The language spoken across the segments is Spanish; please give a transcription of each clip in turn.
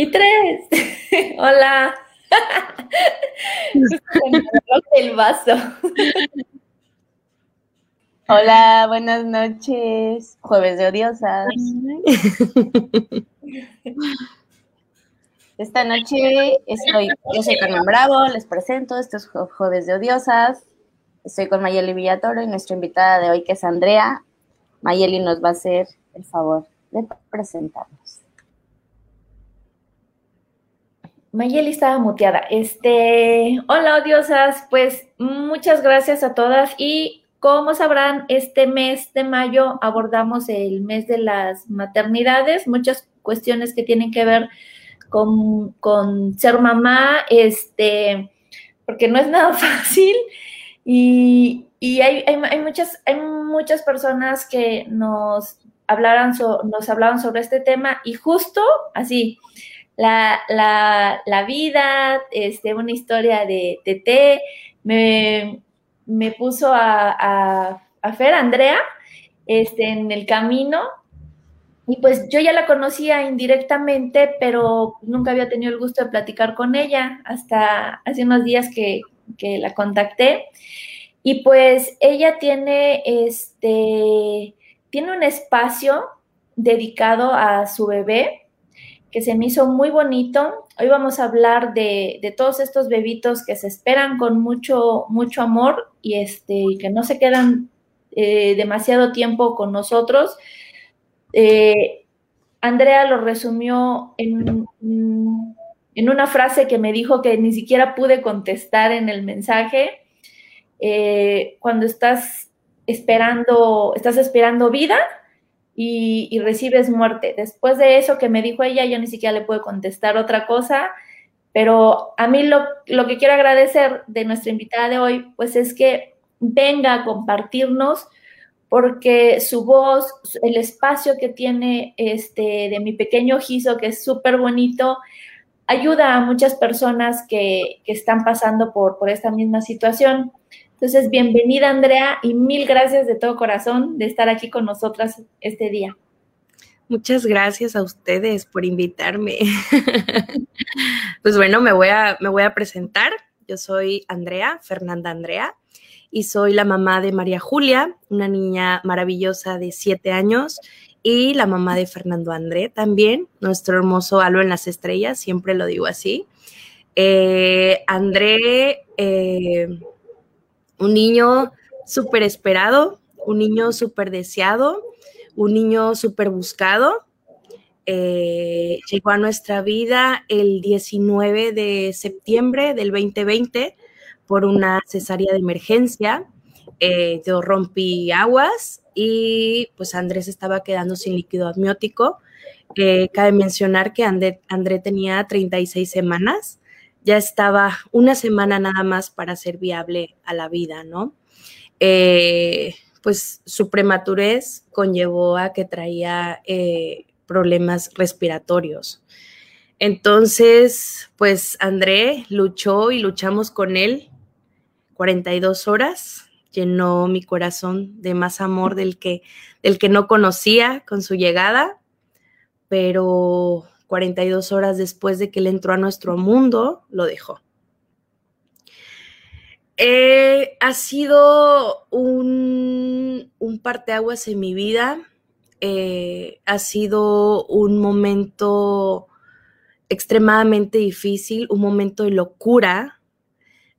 Y tres. Hola. el vaso. Hola, buenas noches. Jueves de odiosas. Esta noche estoy, yo soy Carmen Bravo, les presento, estos Jueves de Odiosas. Estoy con Mayeli Villatoro y nuestra invitada de hoy que es Andrea. Mayeli nos va a hacer el favor de presentarnos. Mayeli estaba muteada. Este, hola odiosas, pues muchas gracias a todas y como sabrán, este mes de mayo abordamos el mes de las maternidades, muchas cuestiones que tienen que ver con, ser mamá, este, porque no es nada fácil y, hay, muchas, hay muchas personas que nos, hablaran nos hablaban sobre este tema y justo así, la, la, vida, este, una historia de TT, me, me puso a, a, a Fer, Andrea, este, en el camino. Y pues yo ya la conocía indirectamente, pero nunca había tenido el gusto de platicar con ella hasta hace unos días que, la contacté. Y pues ella tiene este tiene un espacio dedicado a su bebé que se me hizo muy bonito. Hoy vamos a hablar de, de todos estos bebitos que se esperan con mucho, mucho amor y este, que no se quedan eh, demasiado tiempo con nosotros eh, Andrea lo resumió en, en, una frase que me dijo que ni siquiera pude contestar en el mensaje. Eh, cuando estás esperando, estás esperando vida y, recibes muerte. Después de eso que me dijo ella, yo ni siquiera le puedo contestar otra cosa. Pero a mí lo, que quiero agradecer de nuestra invitada de hoy, pues es que venga a compartirnos porque su voz, el espacio que tiene este, de mi pequeño ojizo, que es súper bonito, ayuda a muchas personas que, están pasando por esta misma situación. Entonces, bienvenida Andrea y mil gracias de todo corazón de estar aquí con nosotras este día. Muchas gracias a ustedes por invitarme. pues bueno, me voy, a, presentar. Yo soy Andrea, Fernanda Andrea y soy la mamá de María Julia, una niña maravillosa de siete años, y la mamá de Fernando André también, nuestro hermoso halo en las estrellas, siempre lo digo así. Eh, André, eh, un niño súper esperado, un niño súper deseado, un niño súper buscado. Eh, llegó a nuestra vida el 19 de septiembre del 2020 por una cesárea de emergencia. Eh, yo rompí aguas y pues Andrés estaba quedando sin líquido amniótico. Eh, cabe mencionar que André, André, tenía 36 semanas, ya estaba una semana nada más para ser viable a la vida, ¿no? Eh, pues su prematurez conllevó a que traía problemas respiratorios. Entonces, pues André luchó y luchamos con él 42 horas, llenó mi corazón de más amor del que, del que no conocía con su llegada, pero 42 horas después de que él entró a nuestro mundo, lo dejó. Eh, ha sido un, un parteaguas en mi vida, eh, ha sido un momento extremadamente difícil, un momento de locura,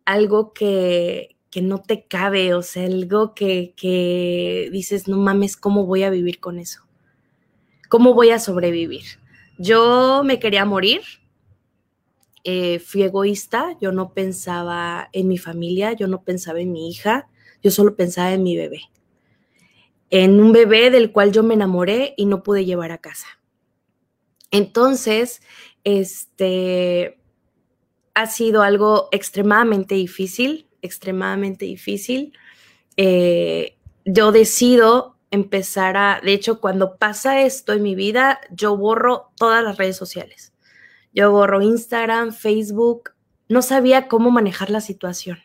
algo que, no te cabe, o sea, algo que, dices, no mames, ¿cómo voy a vivir con eso? ¿Cómo voy a sobrevivir? Yo me quería morir, eh, fui egoísta, yo no pensaba en mi familia, yo no pensaba en mi hija, yo solo pensaba en mi bebé, en un bebé del cual yo me enamoré y no pude llevar a casa. Entonces, este ha sido algo extremadamente difícil, extremadamente difícil. Eh, yo decido empezar a, de hecho, cuando pasa esto en mi vida, yo borro todas las redes sociales. Yo borro Instagram, Facebook, no sabía cómo manejar la situación.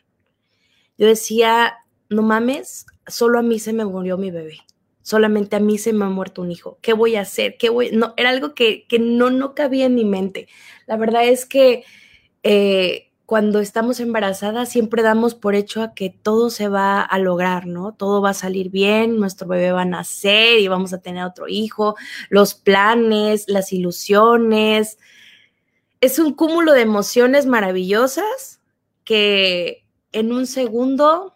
Yo decía, no mames, solo a mí se me murió mi bebé. Solamente a mí se me ha muerto un hijo. ¿Qué voy a hacer? ¿Qué voy? No, era algo que, que no, no cabía en mi mente. La verdad es que eh, cuando estamos embarazadas siempre damos por hecho a que todo se va a lograr, ¿no? Todo va a salir bien, nuestro bebé va a nacer y vamos a tener otro hijo, los planes, las ilusiones. Es un cúmulo de emociones maravillosas que en un segundo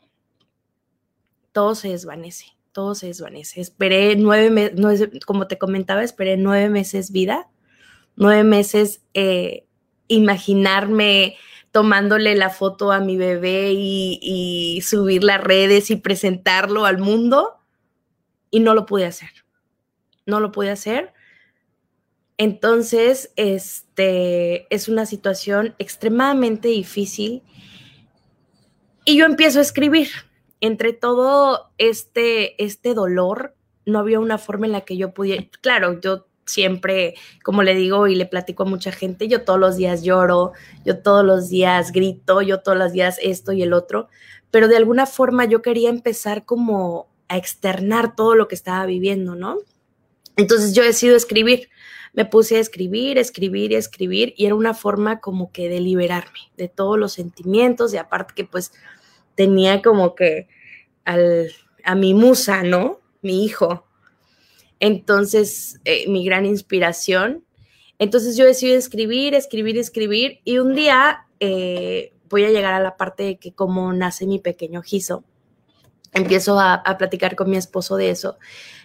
todo se desvanece, todo se desvanece. Esperé nueve meses, como te comentaba, esperé nueve meses vida, nueve meses eh, imaginarme tomándole la foto a mi bebé y, subir las redes y presentarlo al mundo y no lo pude hacer. No lo pude hacer. Entonces, este es una situación extremadamente difícil y yo empiezo a escribir. Entre todo este, este dolor, no había una forma en la que yo pudiera, claro, yo siempre, como le digo y le platico a mucha gente, yo todos los días lloro, yo todos los días grito, yo todos los días esto y el otro, pero de alguna forma yo quería empezar como a externar todo lo que estaba viviendo, ¿no? Entonces yo decido escribir, me puse a escribir, escribir y escribir y era una forma como que de liberarme de todos los sentimientos y aparte que pues tenía como que al, a mi musa, ¿no? Mi hijo, entonces, eh, mi gran inspiración. Entonces yo decidí escribir, escribir, escribir y un día eh, voy a llegar a la parte de que cómo nace mi pequeño Giso. Empiezo a, platicar con mi esposo de eso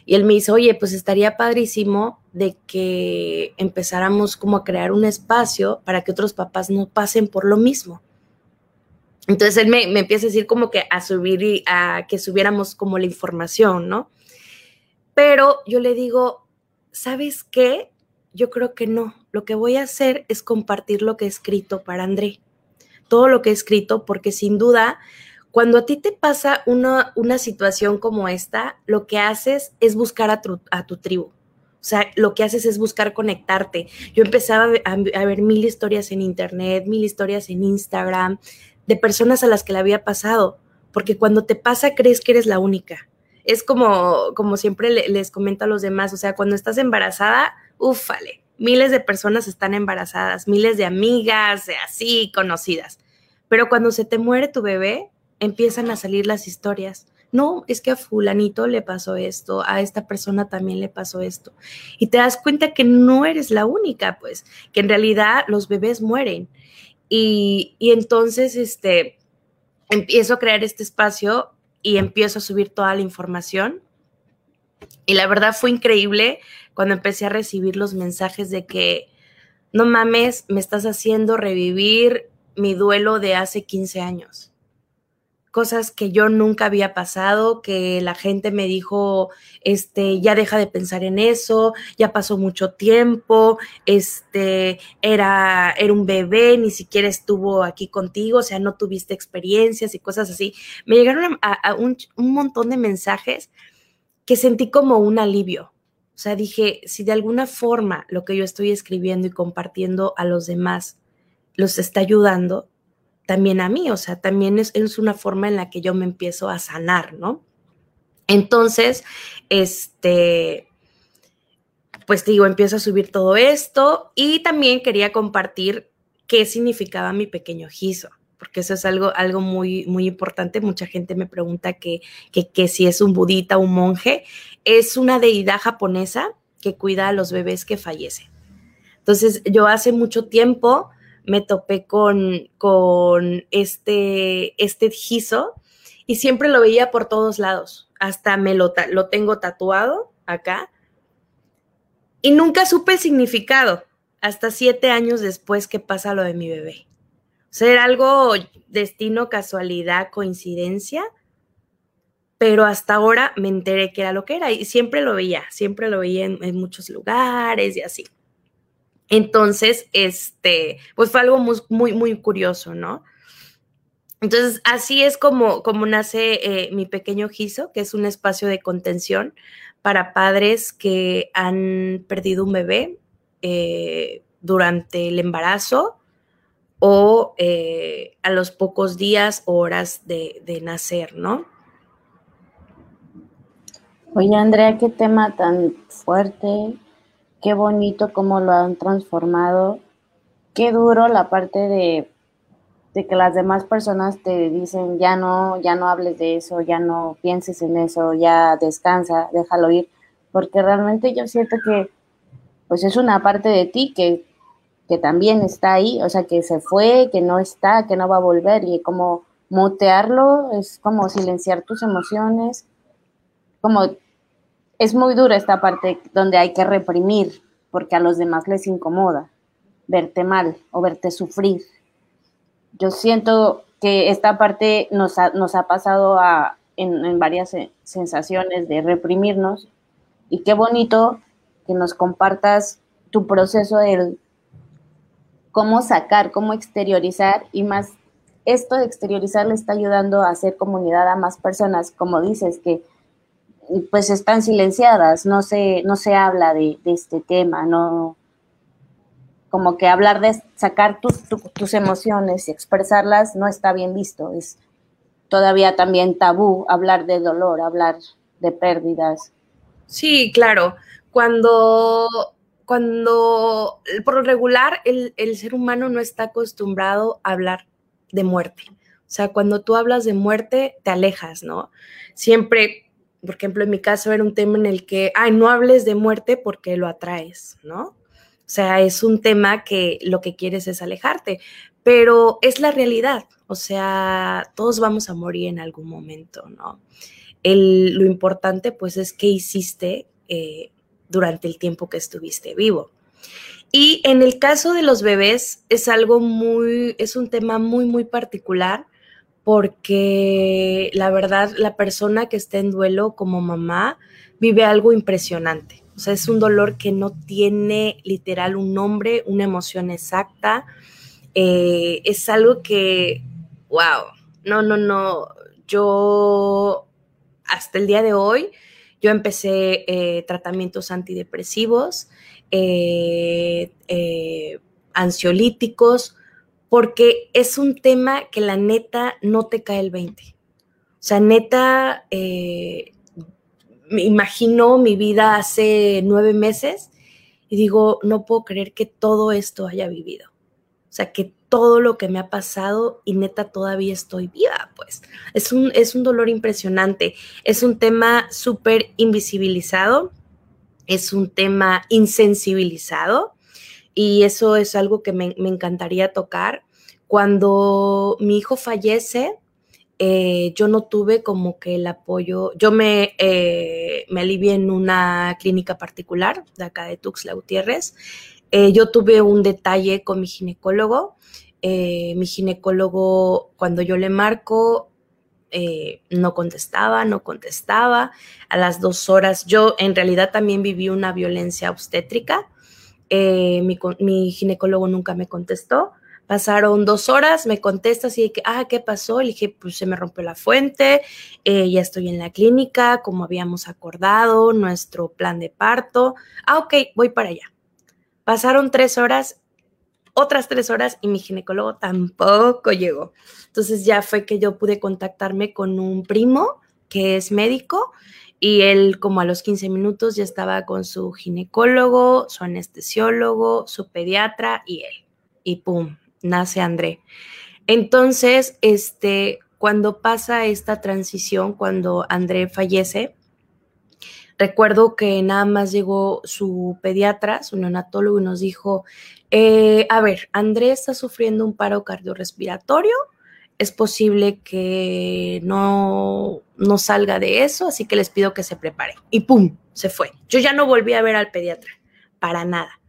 y él me dice, oye, pues estaría padrísimo de que empezáramos como a crear un espacio para que otros papás no pasen por lo mismo. Entonces él me, me empieza a decir como que a subir y a que subiéramos como la información, ¿no? Pero yo le digo, ¿sabes qué? Yo creo que no. Lo que voy a hacer es compartir lo que he escrito para André. Todo lo que he escrito, porque sin duda, cuando a ti te pasa una, una situación como esta, lo que haces es buscar a tu, a tu tribu. O sea, lo que haces es buscar conectarte. Yo empezaba a, ver mil historias en internet, mil historias en Instagram, de personas a las que le había pasado, porque cuando te pasa crees que eres la única es como, como siempre les comento a los demás, o sea, cuando estás embarazada, ufale, miles de personas están embarazadas, miles de amigas, de así, conocidas. Pero cuando se te muere tu bebé, empiezan a salir las historias. No, es que a fulanito le pasó esto, a esta persona también le pasó esto. Y te das cuenta que no eres la única, pues, que en realidad los bebés mueren. Y, y entonces, este, empiezo a crear este espacio y empiezo a subir toda la información. Y la verdad fue increíble cuando empecé a recibir los mensajes de que, no mames, me estás haciendo revivir mi duelo de hace 15 años cosas que yo nunca había pasado, que la gente me dijo, este, ya deja de pensar en eso, ya pasó mucho tiempo, este, era, era un bebé, ni siquiera estuvo aquí contigo, o sea, no tuviste experiencias y cosas así. Me llegaron a, un, un montón de mensajes que sentí como un alivio. O sea, dije, si de alguna forma lo que yo estoy escribiendo y compartiendo a los demás los está ayudando, también a mí, o sea, también es, es una forma en la que yo me empiezo a sanar, ¿no? Entonces, este, pues digo, empiezo a subir todo esto y también quería compartir qué significaba mi pequeño giso, porque eso es algo, algo muy, muy importante. Mucha gente me pregunta que, que, que si es un budita, un monje. Es una deidad japonesa que cuida a los bebés que fallecen. Entonces, yo hace mucho tiempo me topé con, con este, este gizo y siempre lo veía por todos lados. Hasta me lo, lo tengo tatuado acá. Y nunca supe el significado hasta siete años después que pasa lo de mi bebé. O sea, era algo destino, casualidad, coincidencia, pero hasta ahora me enteré que era lo que era y siempre lo veía, siempre lo veía en, en muchos lugares y así. Entonces, este, pues fue algo muy, muy, curioso, ¿no? Entonces, así es como, como nace eh, mi pequeño Giso, que es un espacio de contención para padres que han perdido un bebé eh, durante el embarazo o eh, a los pocos días o horas de, de nacer, ¿no? Oye, Andrea, qué tema tan fuerte, qué bonito cómo lo han transformado, qué duro la parte de, que las demás personas te dicen, ya no, ya no hables de eso, ya no pienses en eso, ya descansa, déjalo ir, porque realmente yo siento que pues es una parte de ti que, que también está ahí, o sea, que se fue, que no está, que no va a volver, y como mutearlo es como silenciar tus emociones, como es muy dura esta parte donde hay que reprimir porque a los demás les incomoda verte mal o verte sufrir. Yo siento que esta parte nos ha, pasado a, en, varias sensaciones de reprimirnos y qué bonito que nos compartas tu proceso de cómo sacar, cómo exteriorizar y más esto de exteriorizar le está ayudando a hacer comunidad a más personas, como dices, que pues están silenciadas, no se, no se habla de, este tema, no como que hablar de sacar tus emociones y expresarlas no está bien visto, es todavía también tabú hablar de dolor, hablar de pérdidas. Sí, claro, cuando, cuando por lo regular el, el ser humano no está acostumbrado a hablar de muerte. O sea, cuando tú hablas de muerte, te alejas, ¿no? Siempre por ejemplo, en mi caso era un tema en el que, ay, no hables de muerte porque lo atraes, ¿no? O sea, es un tema que lo que quieres es alejarte, pero es la realidad, o sea, todos vamos a morir en algún momento, ¿no? lo importante pues es qué hiciste eh, durante el tiempo que estuviste vivo. Y en el caso de los bebés es algo muy, es un tema muy, muy particular porque la verdad la persona que está en duelo como mamá vive algo impresionante. O sea, es un dolor que no tiene literal un nombre, una emoción exacta. Eh, es algo que, wow, no, no, no. Yo, hasta el día de hoy, yo empecé eh, tratamientos antidepresivos, eh, ansiolíticos, porque es un tema que la neta no te cae el 20. O sea, neta, eh, me imagino mi vida hace nueve meses y digo, no puedo creer que todo esto haya vivido. O sea, que todo lo que me ha pasado y neta todavía estoy viva, pues. Es un, es un dolor impresionante. Es un tema súper invisibilizado. Es un tema insensibilizado y eso es algo que me, encantaría tocar. Cuando mi hijo fallece, eh, yo no tuve como que el apoyo, yo me, eh, me alivié en una clínica particular de acá de Tuxtla Gutiérrez. Eh, yo tuve un detalle con mi ginecólogo. mi ginecólogo, cuando yo le marco, no contestaba, no contestaba. A las dos horas, yo en realidad también viví una violencia obstétrica. Eh, mi, ginecólogo nunca me contestó. Pasaron dos horas, me contesta así de que, ah, ¿qué pasó? Le dije, pues se me rompió la fuente, eh, ya estoy en la clínica, como habíamos acordado, nuestro plan de parto. Ah, ok, voy para allá. Pasaron tres horas, otras tres horas y mi ginecólogo tampoco llegó. Entonces ya fue que yo pude contactarme con un primo que es médico y él como a los 15 minutos ya estaba con su ginecólogo, su anestesiólogo, su pediatra y él. Y pum, nace André. Entonces, este, cuando pasa esta transición, cuando André fallece, recuerdo que nada más llegó su pediatra, su neonatólogo, y nos dijo, eh, a ver, André está sufriendo un paro cardiorrespiratorio, es posible que no, no salga de eso, así que les pido que se prepare. Y ¡pum! Se fue. Yo ya no volví a ver al pediatra, para nada.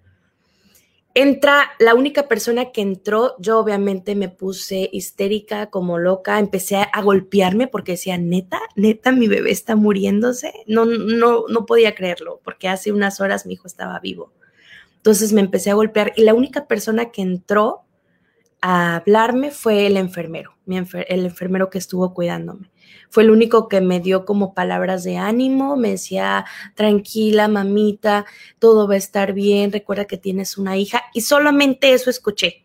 Entra la única persona que entró, yo obviamente me puse histérica, como loca, empecé a, golpearme porque decía, neta, neta, mi bebé está muriéndose. No, no, no podía creerlo, porque hace unas horas mi hijo estaba vivo. Entonces me empecé a golpear y la única persona que entró a hablarme fue el enfermero, el enfermero que estuvo cuidándome. Fue el único que me dio como palabras de ánimo, me decía, tranquila, mamita, todo va a estar bien, recuerda que tienes una hija y solamente eso escuché.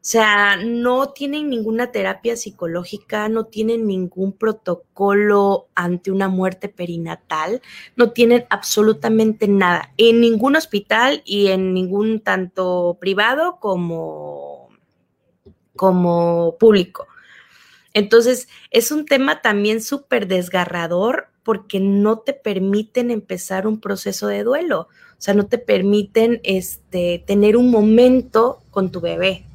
O sea, no tienen ninguna terapia psicológica, no tienen ningún protocolo ante una muerte perinatal, no tienen absolutamente nada en ningún hospital y en ningún tanto privado como, como público. Entonces, es un tema también súper desgarrador porque no te permiten empezar un proceso de duelo, o sea, no te permiten este, tener un momento con tu bebé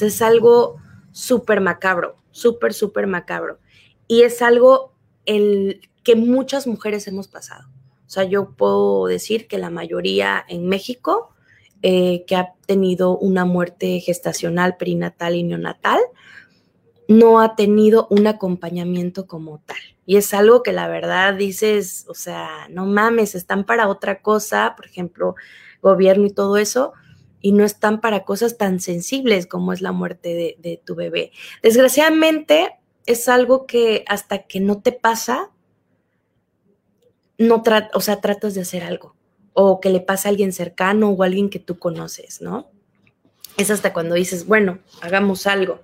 es algo súper macabro, súper, súper macabro. Y es algo el que muchas mujeres hemos pasado. O sea, yo puedo decir que la mayoría en México eh, que ha tenido una muerte gestacional, perinatal y neonatal, no ha tenido un acompañamiento como tal. Y es algo que la verdad dices, o sea, no mames, están para otra cosa, por ejemplo, gobierno y todo eso, y no están para cosas tan sensibles como es la muerte de, tu bebé. Desgraciadamente es algo que hasta que no te pasa, no o sea, tratas de hacer algo o que le pasa a alguien cercano o a alguien que tú conoces, ¿no? Es hasta cuando dices, bueno, hagamos algo.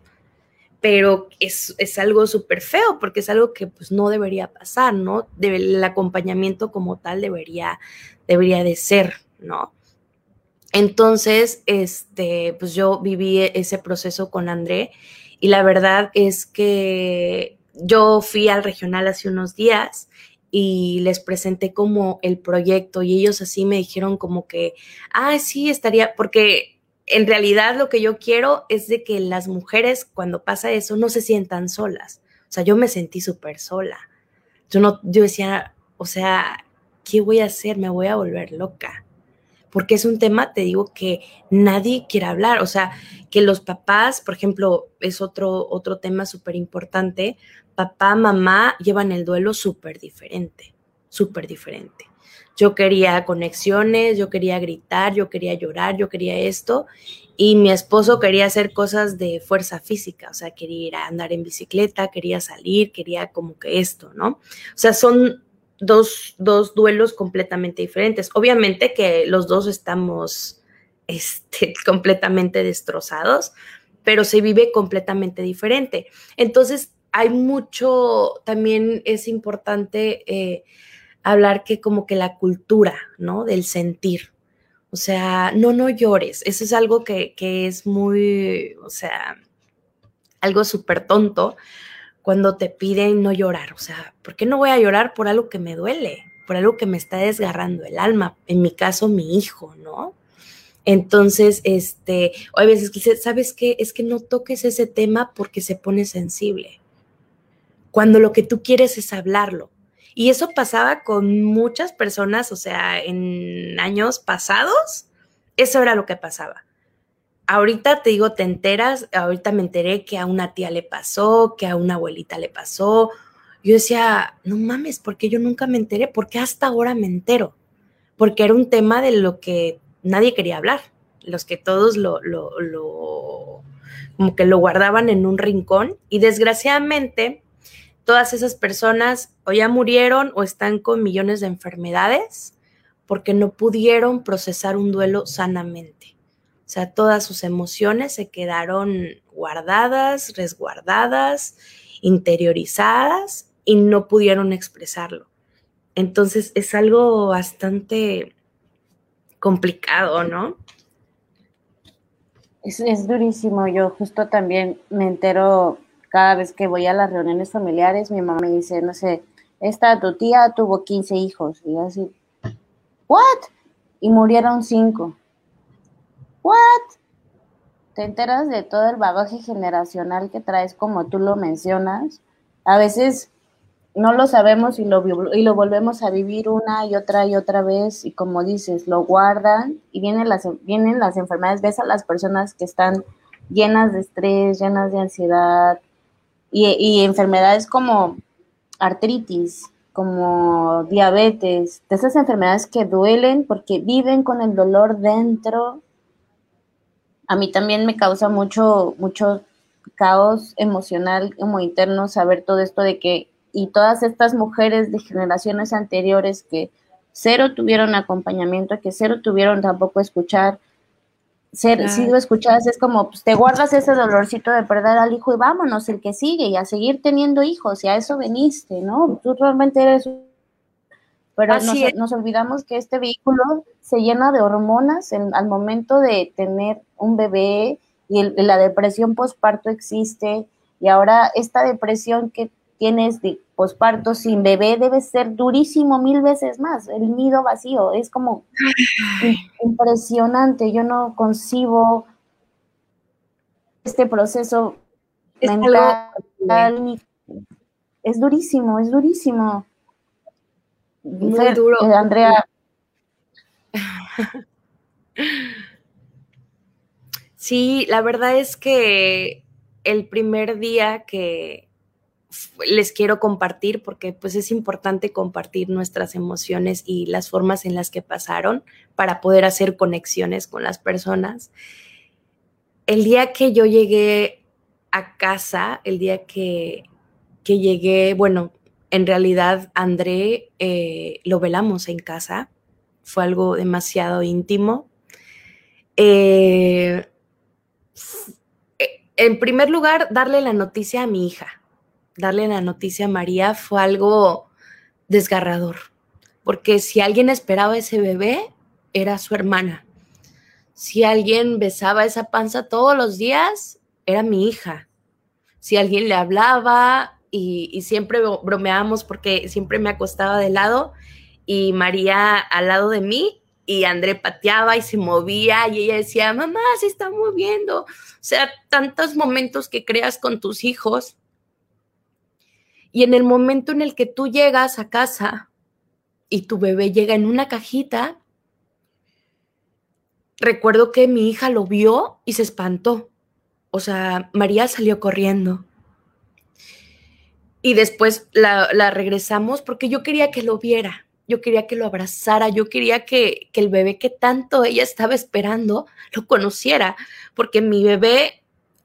Pero es, algo súper feo porque es algo que pues no debería pasar, ¿no? el acompañamiento como tal debería, debería de ser, ¿no? Entonces, este, pues yo viví ese proceso con André y la verdad es que yo fui al regional hace unos días y les presenté como el proyecto y ellos así me dijeron como que, ah, sí, estaría, porque en realidad lo que yo quiero es de que las mujeres cuando pasa eso no se sientan solas. O sea, yo me sentí súper sola. Yo no, yo decía, o sea, ¿qué voy a hacer? Me voy a volver loca porque es un tema, te digo, que nadie quiere hablar. O sea, que los papás, por ejemplo, es otro, otro tema súper importante, papá, mamá llevan el duelo súper diferente, súper diferente. Yo quería conexiones, yo quería gritar, yo quería llorar, yo quería esto. Y mi esposo quería hacer cosas de fuerza física, o sea, quería ir a andar en bicicleta, quería salir, quería como que esto, ¿no? O sea, son dos, duelos completamente diferentes. Obviamente que los dos estamos este, completamente destrozados, pero se vive completamente diferente. Entonces, hay mucho, también es importante eh, hablar que como que la cultura, ¿no? Del sentir. O sea, no, no llores. Eso es algo que, que es muy, o sea, algo súper tonto, cuando te piden no llorar. O sea, ¿por qué no voy a llorar por algo que me duele? Por algo que me está desgarrando el alma. En mi caso, mi hijo, ¿no? Entonces, este, hay veces que ¿sabes qué? Es que no toques ese tema porque se pone sensible. Cuando lo que tú quieres es hablarlo. Y eso pasaba con muchas personas, o sea, en años pasados, eso era lo que pasaba ahorita te digo, te enteras, ahorita me enteré que a una tía le pasó, que a una abuelita le pasó. Yo decía, no mames, ¿por qué yo nunca me enteré? ¿Por qué hasta ahora me entero? Porque era un tema de lo que nadie quería hablar, los que todos lo, lo, lo como que lo guardaban en un rincón y desgraciadamente todas esas personas o ya murieron o están con millones de enfermedades porque no pudieron procesar un duelo sanamente. O sea, todas sus emociones se quedaron guardadas, resguardadas, interiorizadas y no pudieron expresarlo. Entonces es algo bastante complicado, ¿no? Es, durísimo. Yo justo también me entero cada vez que voy a las reuniones familiares, mi mamá me dice, no sé, esta tu tía tuvo 15 hijos. Y yo así, ¿what? Y murieron cinco. ¿What? Te enteras de todo el bagaje generacional que traes, como tú lo mencionas. A veces no lo sabemos y lo, y lo volvemos a vivir una y otra y otra vez. Y como dices, lo guardan y vienen las, vienen las enfermedades. Ves a las personas que están llenas de estrés, llenas de ansiedad y, enfermedades como artritis, como diabetes, de esas enfermedades que duelen porque viven con el dolor dentro. A mí también me causa mucho, mucho caos emocional como interno saber todo esto de que, y todas estas mujeres de generaciones anteriores que cero tuvieron acompañamiento, que cero tuvieron tampoco escuchar, ser sido escuchadas, es como, pues te guardas ese dolorcito de perder al hijo y vámonos, el que sigue, y a seguir teniendo hijos, y a eso veniste, ¿no? Tú realmente eres... Pero nos, olvidamos que este vehículo se llena de hormonas al momento de tener un bebé y la depresión postparto existe y ahora esta depresión que tienes de posparto sin bebé debe ser durísimo mil veces más, el nido vacío, es como impresionante, yo no concibo este proceso es mental, es durísimo, es durísimo. Muy duro. Eh, Andrea. Sí, la verdad es que el primer día que, les quiero compartir porque pues es importante compartir nuestras emociones y las formas en las que pasaron para poder hacer conexiones con las personas. El día que yo llegué a casa, el día que, que llegué, bueno, en realidad André eh, lo velamos en casa, fue algo demasiado íntimo. Eh, en primer lugar, darle la noticia a mi hija darle la noticia a María fue algo desgarrador, porque si alguien esperaba ese bebé, era su hermana. Si alguien besaba esa panza todos los días, era mi hija. Si alguien le hablaba y, siempre bromeábamos porque siempre me acostaba de lado y María al lado de mí y André pateaba y se movía y ella decía, mamá, se está moviendo. O sea, tantos momentos que creas con tus hijos y en el momento en el que tú llegas a casa y tu bebé llega en una cajita, recuerdo que mi hija lo vio y se espantó. O sea, María salió corriendo. Y después la, regresamos porque yo quería que lo viera, yo quería que lo abrazara, yo quería que, que el bebé que tanto ella estaba esperando lo conociera, porque mi bebé,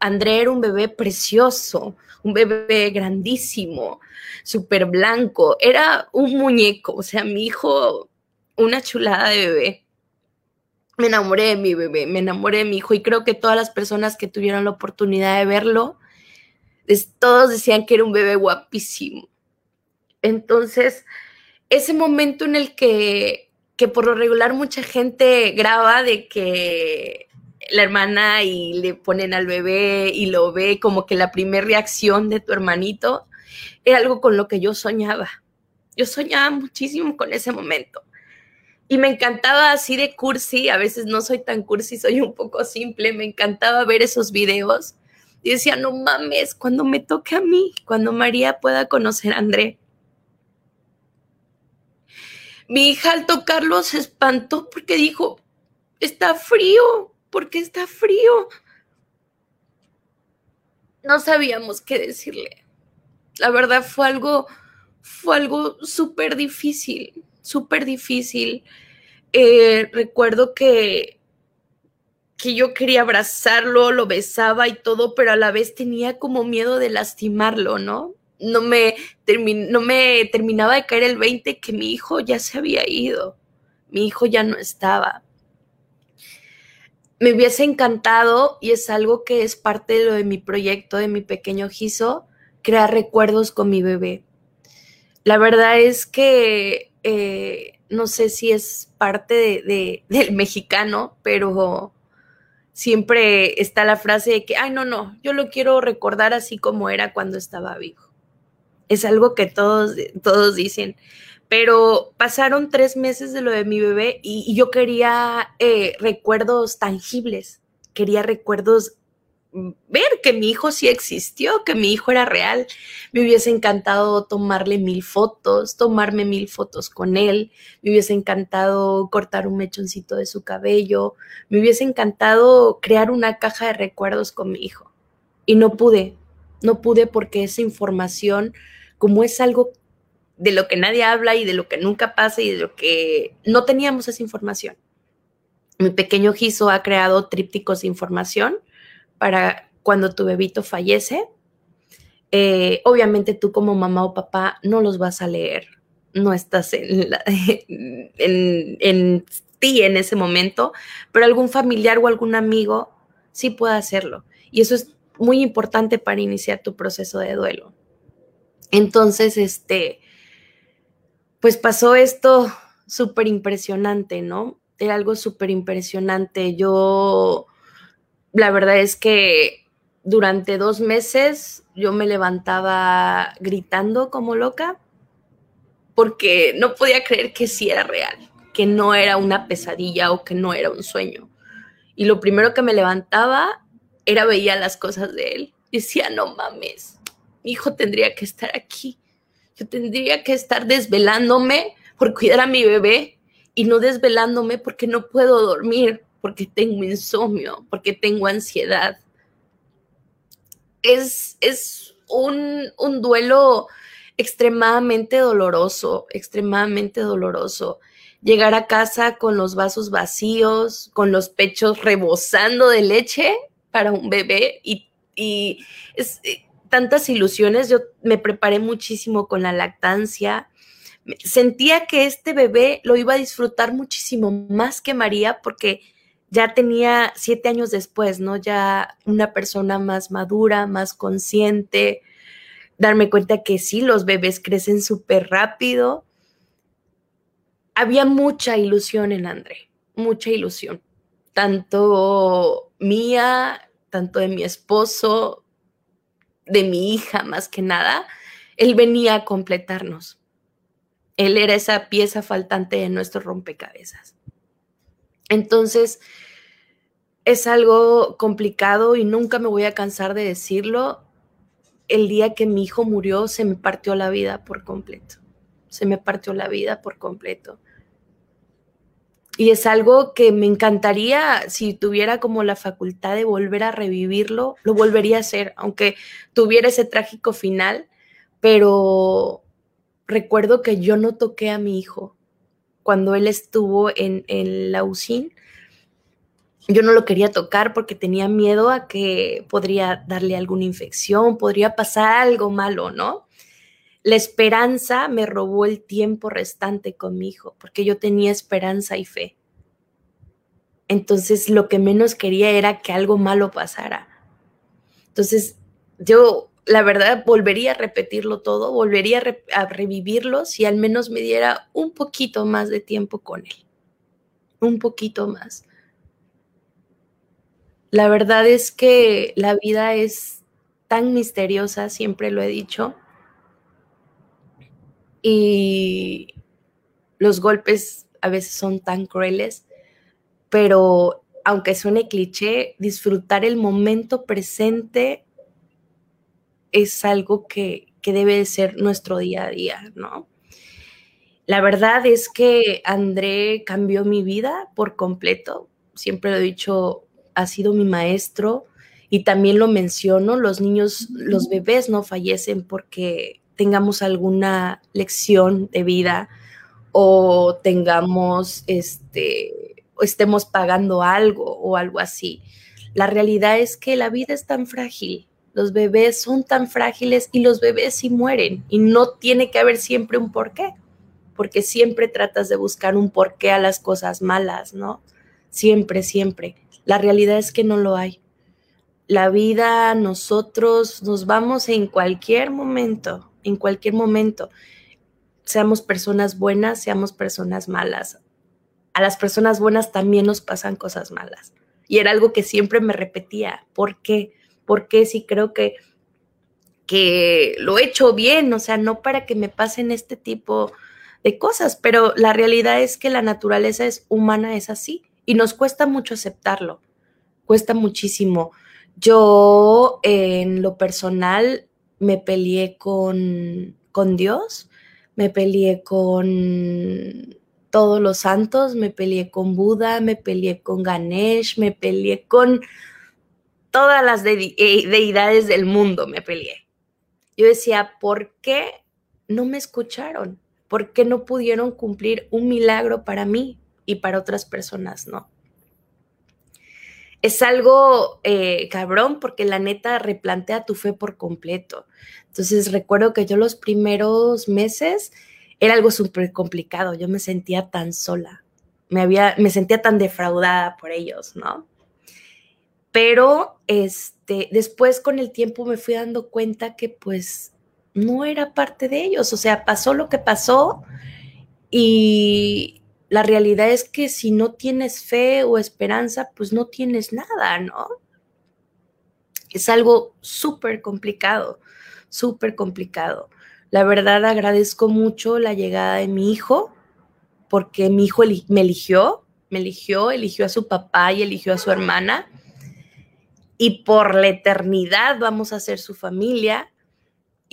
André era un bebé precioso, un bebé grandísimo, súper blanco, era un muñeco, o sea, mi hijo, una chulada de bebé. Me enamoré de mi bebé, me enamoré de mi hijo y creo que todas las personas que tuvieron la oportunidad de verlo, todos decían que era un bebé guapísimo. Entonces, ese momento en el que, que por lo regular mucha gente graba de que la hermana y le ponen al bebé y lo ve como que la primera reacción de tu hermanito era algo con lo que yo soñaba. Yo soñaba muchísimo con ese momento. Y me encantaba así de cursi, a veces no soy tan cursi, soy un poco simple, me encantaba ver esos videos. Y decía, no mames, cuando me toque a mí, cuando María pueda conocer a André. Mi hija al tocarlo se espantó porque dijo, está frío, porque está frío. No sabíamos qué decirle. La verdad fue algo, fue algo súper difícil, súper difícil. Eh, recuerdo que, que yo quería abrazarlo, lo besaba y todo, pero a la vez tenía como miedo de lastimarlo, ¿no? No me, no me terminaba de caer el 20 que mi hijo ya se había ido, mi hijo ya no estaba me hubiese encantado, y es algo que es parte de lo de mi proyecto, de mi pequeño Giso, crear recuerdos con mi bebé. La verdad es que eh, no sé si es parte de, del mexicano, pero siempre está la frase de que, ay, no, no, yo lo quiero recordar así como era cuando estaba vivo. Es algo que todos, todos dicen pero pasaron tres meses de lo de mi bebé y, yo quería eh, recuerdos tangibles, quería recuerdos mm, ver que mi hijo sí existió, que mi hijo era real. Me hubiese encantado tomarle mil fotos, tomarme mil fotos con él. Me hubiese encantado cortar un mechoncito de su cabello. Me hubiese encantado crear una caja de recuerdos con mi hijo. Y no pude, no pude porque esa información, como es algo de lo que nadie habla y de lo que nunca pasa y de lo que no teníamos esa información. Mi pequeño Giso ha creado trípticos de información para cuando tu bebito fallece. Eh, obviamente tú como mamá o papá no los vas a leer, no estás en, en, en ti en ese momento, pero algún familiar o algún amigo sí puede hacerlo. Y eso es muy importante para iniciar tu proceso de duelo. Entonces, este, pues pasó esto súper impresionante, ¿no? Era algo súper impresionante. Yo, la verdad es que durante dos meses yo me levantaba gritando como loca porque no podía creer que sí era real, que no era una pesadilla o que no era un sueño. Y lo primero que me levantaba era veía las cosas de él. decía, no mames, mi hijo tendría que estar aquí. Yo tendría que estar desvelándome por cuidar a mi bebé y no desvelándome porque no puedo dormir, porque tengo insomnio, porque tengo ansiedad. Es, es un, un duelo extremadamente doloroso, extremadamente doloroso. Llegar a casa con los vasos vacíos, con los pechos rebosando de leche para un bebé y, es, eh, tantas ilusiones. Yo me preparé muchísimo con la lactancia. Sentía que este bebé lo iba a disfrutar muchísimo más que María porque ya tenía siete años después, ¿no? Ya una persona más madura, más consciente, darme cuenta que sí, los bebés crecen súper rápido. Había mucha ilusión en André, mucha ilusión, tanto mía, tanto de mi esposo, de mi hija más que nada. Él venía a completarnos. Él era esa pieza faltante de nuestro rompecabezas. Entonces, es algo complicado y nunca me voy a cansar de decirlo el día que mi hijo murió se me partió la vida por completo. Se me partió la vida por completo. Y es algo que me encantaría, si tuviera como la facultad de volver a revivirlo, lo volvería a hacer, aunque tuviera ese trágico final, pero recuerdo que yo no toqué a mi hijo cuando él estuvo en, en la UCIN yo no lo quería tocar porque tenía miedo a que podría darle alguna infección, podría pasar algo malo, ¿no? La esperanza me robó el tiempo restante con mi hijo, porque yo tenía esperanza y fe. Entonces lo que menos quería era que algo malo pasara. Entonces yo, la verdad, volvería a repetirlo todo, volvería a, revivirlo si al menos me diera un poquito más de tiempo con él. Un poquito más la verdad es que la vida es tan misteriosa, siempre lo he dicho. Y los golpes a veces son tan crueles, pero aunque suene cliché, disfrutar el momento presente es algo que, que debe de ser nuestro día a día, ¿no? La verdad es que André cambió mi vida por completo. Siempre lo he dicho, ha sido mi maestro y también lo menciono, los niños, los bebés no fallecen porque tengamos alguna lección de vida o tengamos este o estemos pagando algo o algo así. La realidad es que la vida es tan frágil, los bebés son tan frágiles y los bebés sí mueren y no tiene que haber siempre un porqué, porque siempre tratas de buscar un porqué a las cosas malas, ¿no? Siempre, siempre. La realidad es que no lo hay. La vida, nosotros nos vamos en cualquier momento, en cualquier momento. Seamos personas buenas, seamos personas malas. A las personas buenas también nos pasan cosas malas. Y era algo que siempre me repetía. ¿Por qué? ¿Por qué si creo que, que lo he hecho bien? O sea, no para que me pasen este tipo de cosas, pero la realidad es que la naturaleza es humana, es así y nos cuesta mucho aceptarlo, cuesta muchísimo. Yo en lo personal me peleé con, con Dios, me peleé con todos los santos, me peleé con Buda, me peleé con Ganesh, me peleé con todas las eh, deidades del mundo, me peleé. Yo decía, ¿por qué no me escucharon? ¿Por qué no pudieron cumplir un milagro para mí? y para otras personas no. Es algo eh, cabrón porque la neta replantea tu fe por completo. Entonces recuerdo que yo los primeros meses era algo súper complicado, yo me sentía tan sola, me, había, me sentía tan defraudada por ellos, ¿no? Pero este, después con el tiempo me fui dando cuenta que pues no era parte de ellos, o sea, pasó lo que pasó y la realidad es que si no tienes fe o esperanza, pues no tienes nada, ¿no? Es algo súper complicado, súper complicado. La verdad agradezco mucho la llegada de mi hijo, porque mi hijo me eligió, me eligió, eligió a su papá y eligió a su hermana. Y por la eternidad vamos a ser su familia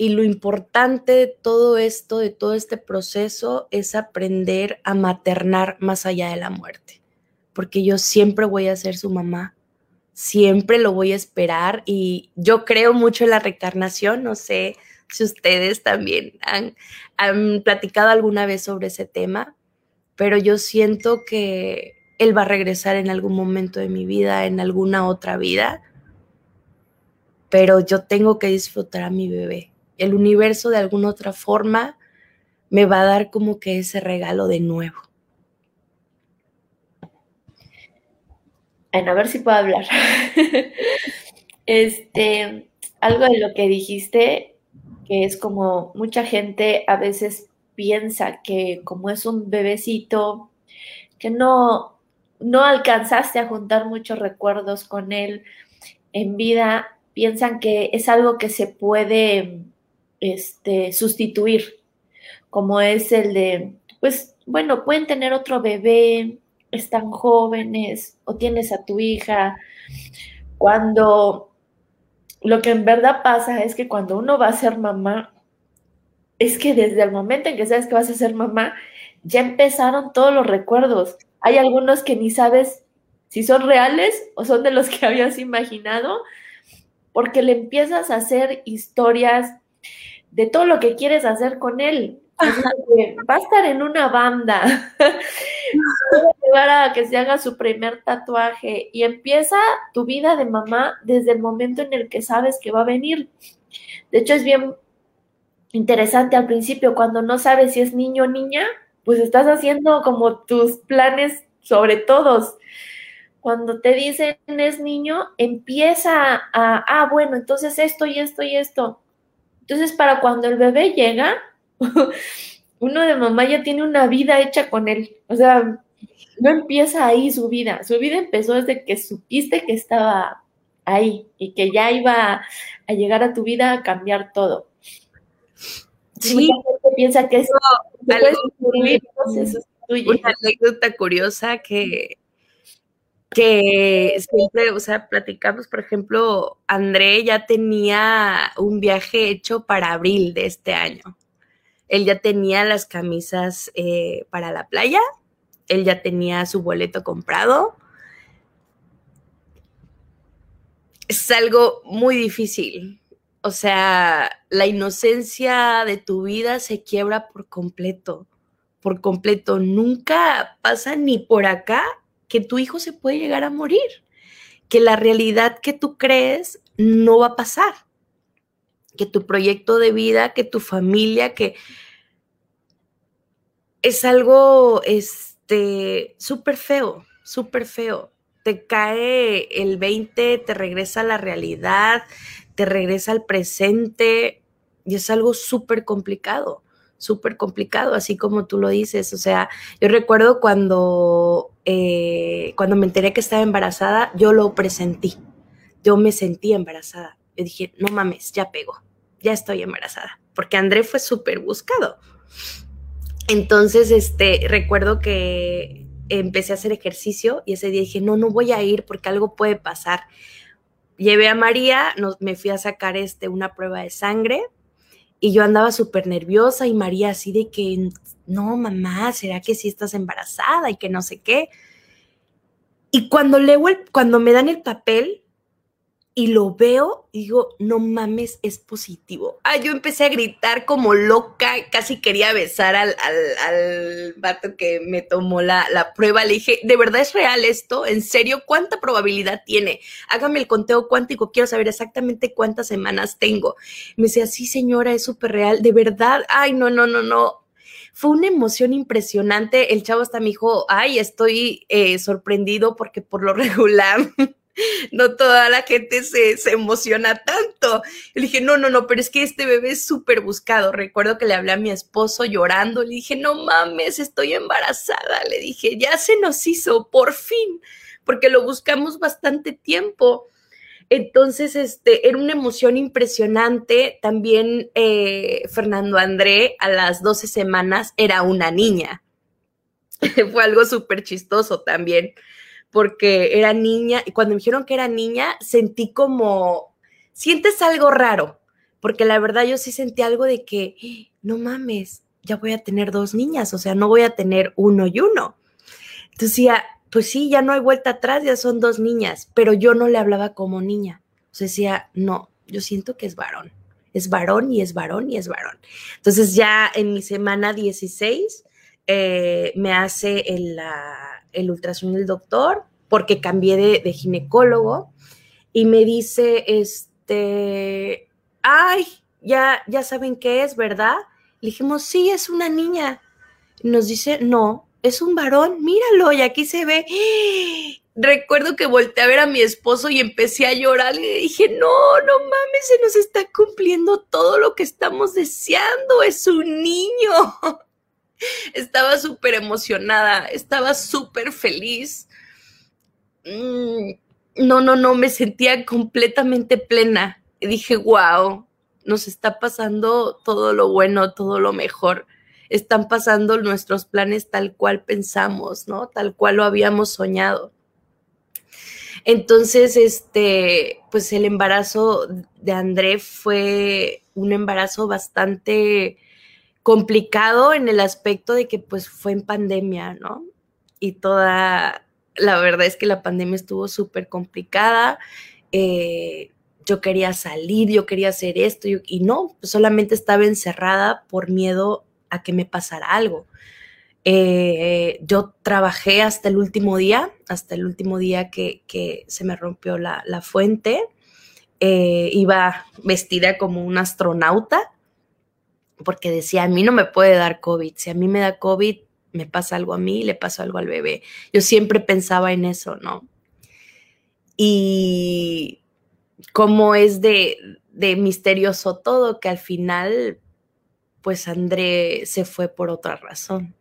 y lo importante de todo esto, de todo este proceso, es aprender a maternar más allá de la muerte. Porque yo siempre voy a ser su mamá, siempre lo voy a esperar y yo creo mucho en la reencarnación, no sé si ustedes también han, han platicado alguna vez sobre ese tema, pero yo siento que él va a regresar en algún momento de mi vida, en alguna otra vida, pero yo tengo que disfrutar a mi bebé el universo de alguna otra forma me va a dar como que ese regalo de nuevo. a ver si puedo hablar. este, algo de lo que dijiste, que es como mucha gente a veces piensa que como es un bebecito, que no, no alcanzaste a juntar muchos recuerdos con él en vida, piensan que es algo que se puede este, sustituir, como es el de, pues bueno, pueden tener otro bebé, están jóvenes o tienes a tu hija, cuando lo que en verdad pasa es que cuando uno va a ser mamá, es que desde el momento en que sabes que vas a ser mamá, ya empezaron todos los recuerdos. Hay algunos que ni sabes si son reales o son de los que habías imaginado, porque le empiezas a hacer historias de todo lo que quieres hacer con él. va a estar en una banda, va a llevar a que se haga su primer tatuaje y empieza tu vida de mamá desde el momento en el que sabes que va a venir. De hecho, es bien interesante al principio, cuando no sabes si es niño o niña, pues estás haciendo como tus planes sobre todos. Cuando te dicen es niño, empieza a, ah, bueno, entonces esto y esto y esto entonces, para cuando el bebé llega, uno de mamá ya tiene una vida hecha con él. O sea, no empieza ahí su vida. Su vida empezó desde que supiste que estaba ahí y que ya iba a llegar a tu vida a cambiar todo. Sí. Mucha gente piensa que eso, Una anécdota curiosa que que siempre, o sea, platicamos, por ejemplo, André ya tenía un viaje hecho para abril de este año. Él ya tenía las camisas eh, para la playa, él ya tenía su boleto comprado. Es algo muy difícil. O sea, la inocencia de tu vida se quiebra por completo, por completo. Nunca pasa ni por acá que tu hijo se puede llegar a morir, que la realidad que tú crees no va a pasar, que tu proyecto de vida, que tu familia, que es algo este súper feo, súper feo. Te cae el 20, te regresa a la realidad, te regresa al presente y es algo súper complicado súper complicado, así como tú lo dices. O sea, yo recuerdo cuando, eh, cuando me enteré que estaba embarazada, yo lo presentí. Yo me sentí embarazada. Yo dije, no mames, ya pego, ya estoy embarazada, porque André fue súper buscado. Entonces, este, recuerdo que empecé a hacer ejercicio y ese día dije, no, no voy a ir porque algo puede pasar. Llevé a María, nos, me fui a sacar este, una prueba de sangre y yo andaba súper nerviosa y María así de que, no, mamá, ¿será que sí estás embarazada y que no sé qué? Y cuando leo el, cuando me dan el papel, y lo veo digo, no mames, es positivo. Ah, yo empecé a gritar como loca, casi quería besar al, al, al vato que me tomó la, la, prueba. Le dije, ¿de verdad es real esto? ¿En serio? ¿Cuánta probabilidad tiene? Hágame el conteo cuántico, quiero saber exactamente cuántas semanas tengo. me decía, sí, señora, es súper real, de verdad. Ay, no, no, no, no. Fue una emoción impresionante. El chavo hasta me dijo, ay, estoy eh, sorprendido porque por lo regular no toda la gente se, emociona tanto. Le dije, no, no, no, pero es que este bebé es súper buscado. Recuerdo que le hablé a mi esposo llorando, le dije, no mames, estoy embarazada. Le dije, ya se nos hizo, por fin, porque lo buscamos bastante tiempo. Entonces, este, era una emoción impresionante. También eh, Fernando André a las 12 semanas era una niña. Fue algo súper chistoso también porque era niña y cuando me dijeron que era niña sentí como, sientes algo raro, porque la verdad yo sí sentí algo de que, no mames, ya voy a tener dos niñas, o sea, no voy a tener uno y uno. Entonces decía, pues sí, ya no hay vuelta atrás, ya son dos niñas, pero yo no le hablaba como niña. O sea, decía, no, yo siento que es varón, es varón y es varón y es varón. Entonces ya en mi semana 16 eh, me hace el, el ultrasonido del doctor porque cambié de, ginecólogo y me dice, este, ay, ya, ya saben qué es, ¿verdad? Le dijimos, sí, es una niña. nos dice, no, es un varón, míralo, y aquí se ve. Recuerdo que volteé a ver a mi esposo y empecé a llorar y dije, no, no mames, se nos está cumpliendo todo lo que estamos deseando, es un niño. Estaba súper emocionada, estaba súper feliz. Mm, no, no, no, me sentía completamente plena. Y dije, wow, nos está pasando todo lo bueno, todo lo mejor. Están pasando nuestros planes tal cual pensamos, ¿no? Tal cual lo habíamos soñado. Entonces, este, pues el embarazo de André fue un embarazo bastante complicado en el aspecto de que pues fue en pandemia, ¿no? Y toda, la verdad es que la pandemia estuvo súper complicada. Eh, yo quería salir, yo quería hacer esto y no, solamente estaba encerrada por miedo a que me pasara algo. Eh, yo trabajé hasta el último día, hasta el último día que, se me rompió la, fuente. Eh, iba vestida como un astronauta porque decía, a mí no me puede dar COVID. Si a mí me da COVID, me pasa algo a mí, le pasa algo al bebé. Yo siempre pensaba en eso, ¿no? Y cómo es de, de misterioso todo, que al final, pues André se fue por otra razón.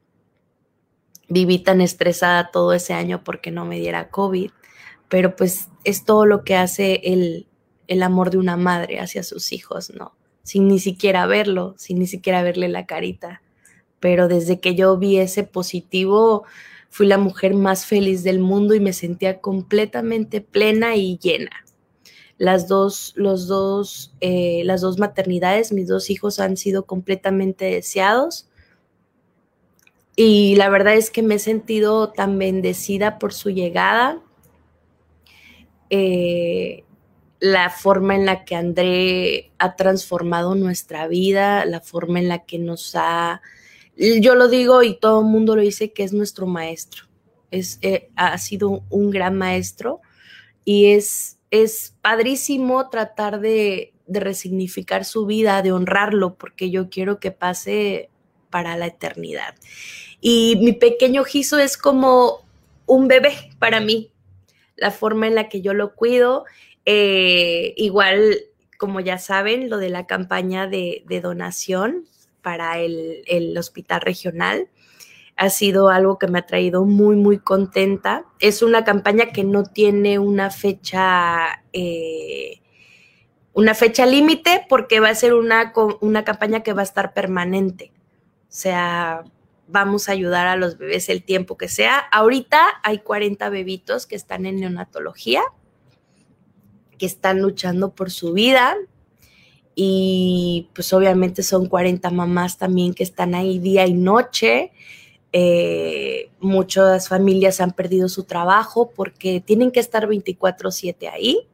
Viví tan estresada todo ese año porque no me diera COVID, pero pues es todo lo que hace el, el amor de una madre hacia sus hijos, ¿no? Sin ni siquiera verlo, sin ni siquiera verle la carita pero desde que yo vi ese positivo, fui la mujer más feliz del mundo y me sentía completamente plena y llena. Las dos, los dos, eh, las dos maternidades, mis dos hijos han sido completamente deseados. Y la verdad es que me he sentido tan bendecida por su llegada. Eh, la forma en la que André ha transformado nuestra vida, la forma en la que nos ha yo lo digo y todo el mundo lo dice que es nuestro maestro. Es, eh, ha sido un gran maestro y es, es padrísimo tratar de, de resignificar su vida, de honrarlo, porque yo quiero que pase para la eternidad. Y mi pequeño Giso es como un bebé para mí, la forma en la que yo lo cuido. Eh, igual, como ya saben, lo de la campaña de, de donación, para el, hospital regional. Ha sido algo que me ha traído muy, muy contenta. Es una campaña que no tiene una fecha, eh, una fecha límite porque va a ser una, una campaña que va a estar permanente. O sea, vamos a ayudar a los bebés el tiempo que sea. Ahorita hay 40 bebitos que están en neonatología, que están luchando por su vida, y pues obviamente son 40 mamás también que están ahí día y noche. Eh, muchas familias han perdido su trabajo porque tienen que estar 24/7 ahí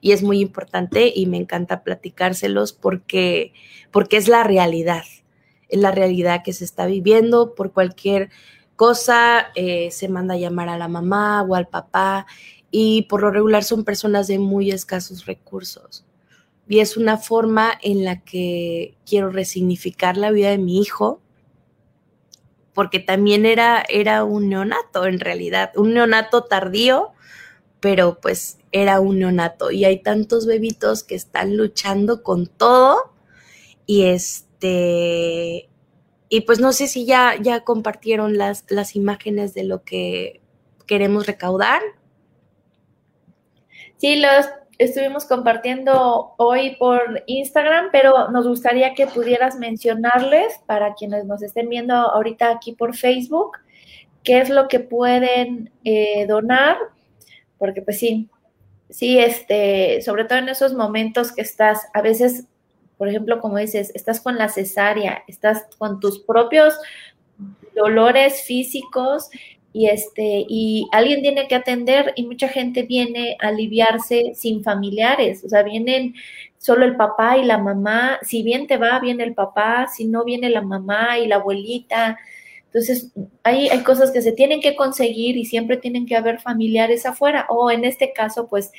y es muy importante y me encanta platicárselos porque, porque es la realidad, es la realidad que se está viviendo por cualquier cosa, eh, se manda a llamar a la mamá o al papá y por lo regular son personas de muy escasos recursos. Y es una forma en la que quiero resignificar la vida de mi hijo, porque también era, era un neonato en realidad, un neonato tardío, pero pues era un neonato. Y hay tantos bebitos que están luchando con todo y este... Y pues no sé si ya, ya compartieron las, las imágenes de lo que queremos recaudar. Sí, los estuvimos compartiendo hoy por Instagram, pero nos gustaría que pudieras mencionarles para quienes nos estén viendo ahorita aquí por Facebook, qué es lo que pueden eh, donar, porque pues sí, sí, este, sobre todo en esos momentos que estás, a veces, por ejemplo, como dices, estás con la cesárea, estás con tus propios dolores físicos y este y alguien tiene que atender y mucha gente viene a aliviarse sin familiares, o sea, vienen solo el papá y la mamá, si bien te va, viene el papá, si no viene la mamá y la abuelita. Entonces, hay, hay cosas que se tienen que conseguir y siempre tienen que haber familiares afuera, o en este caso, pues,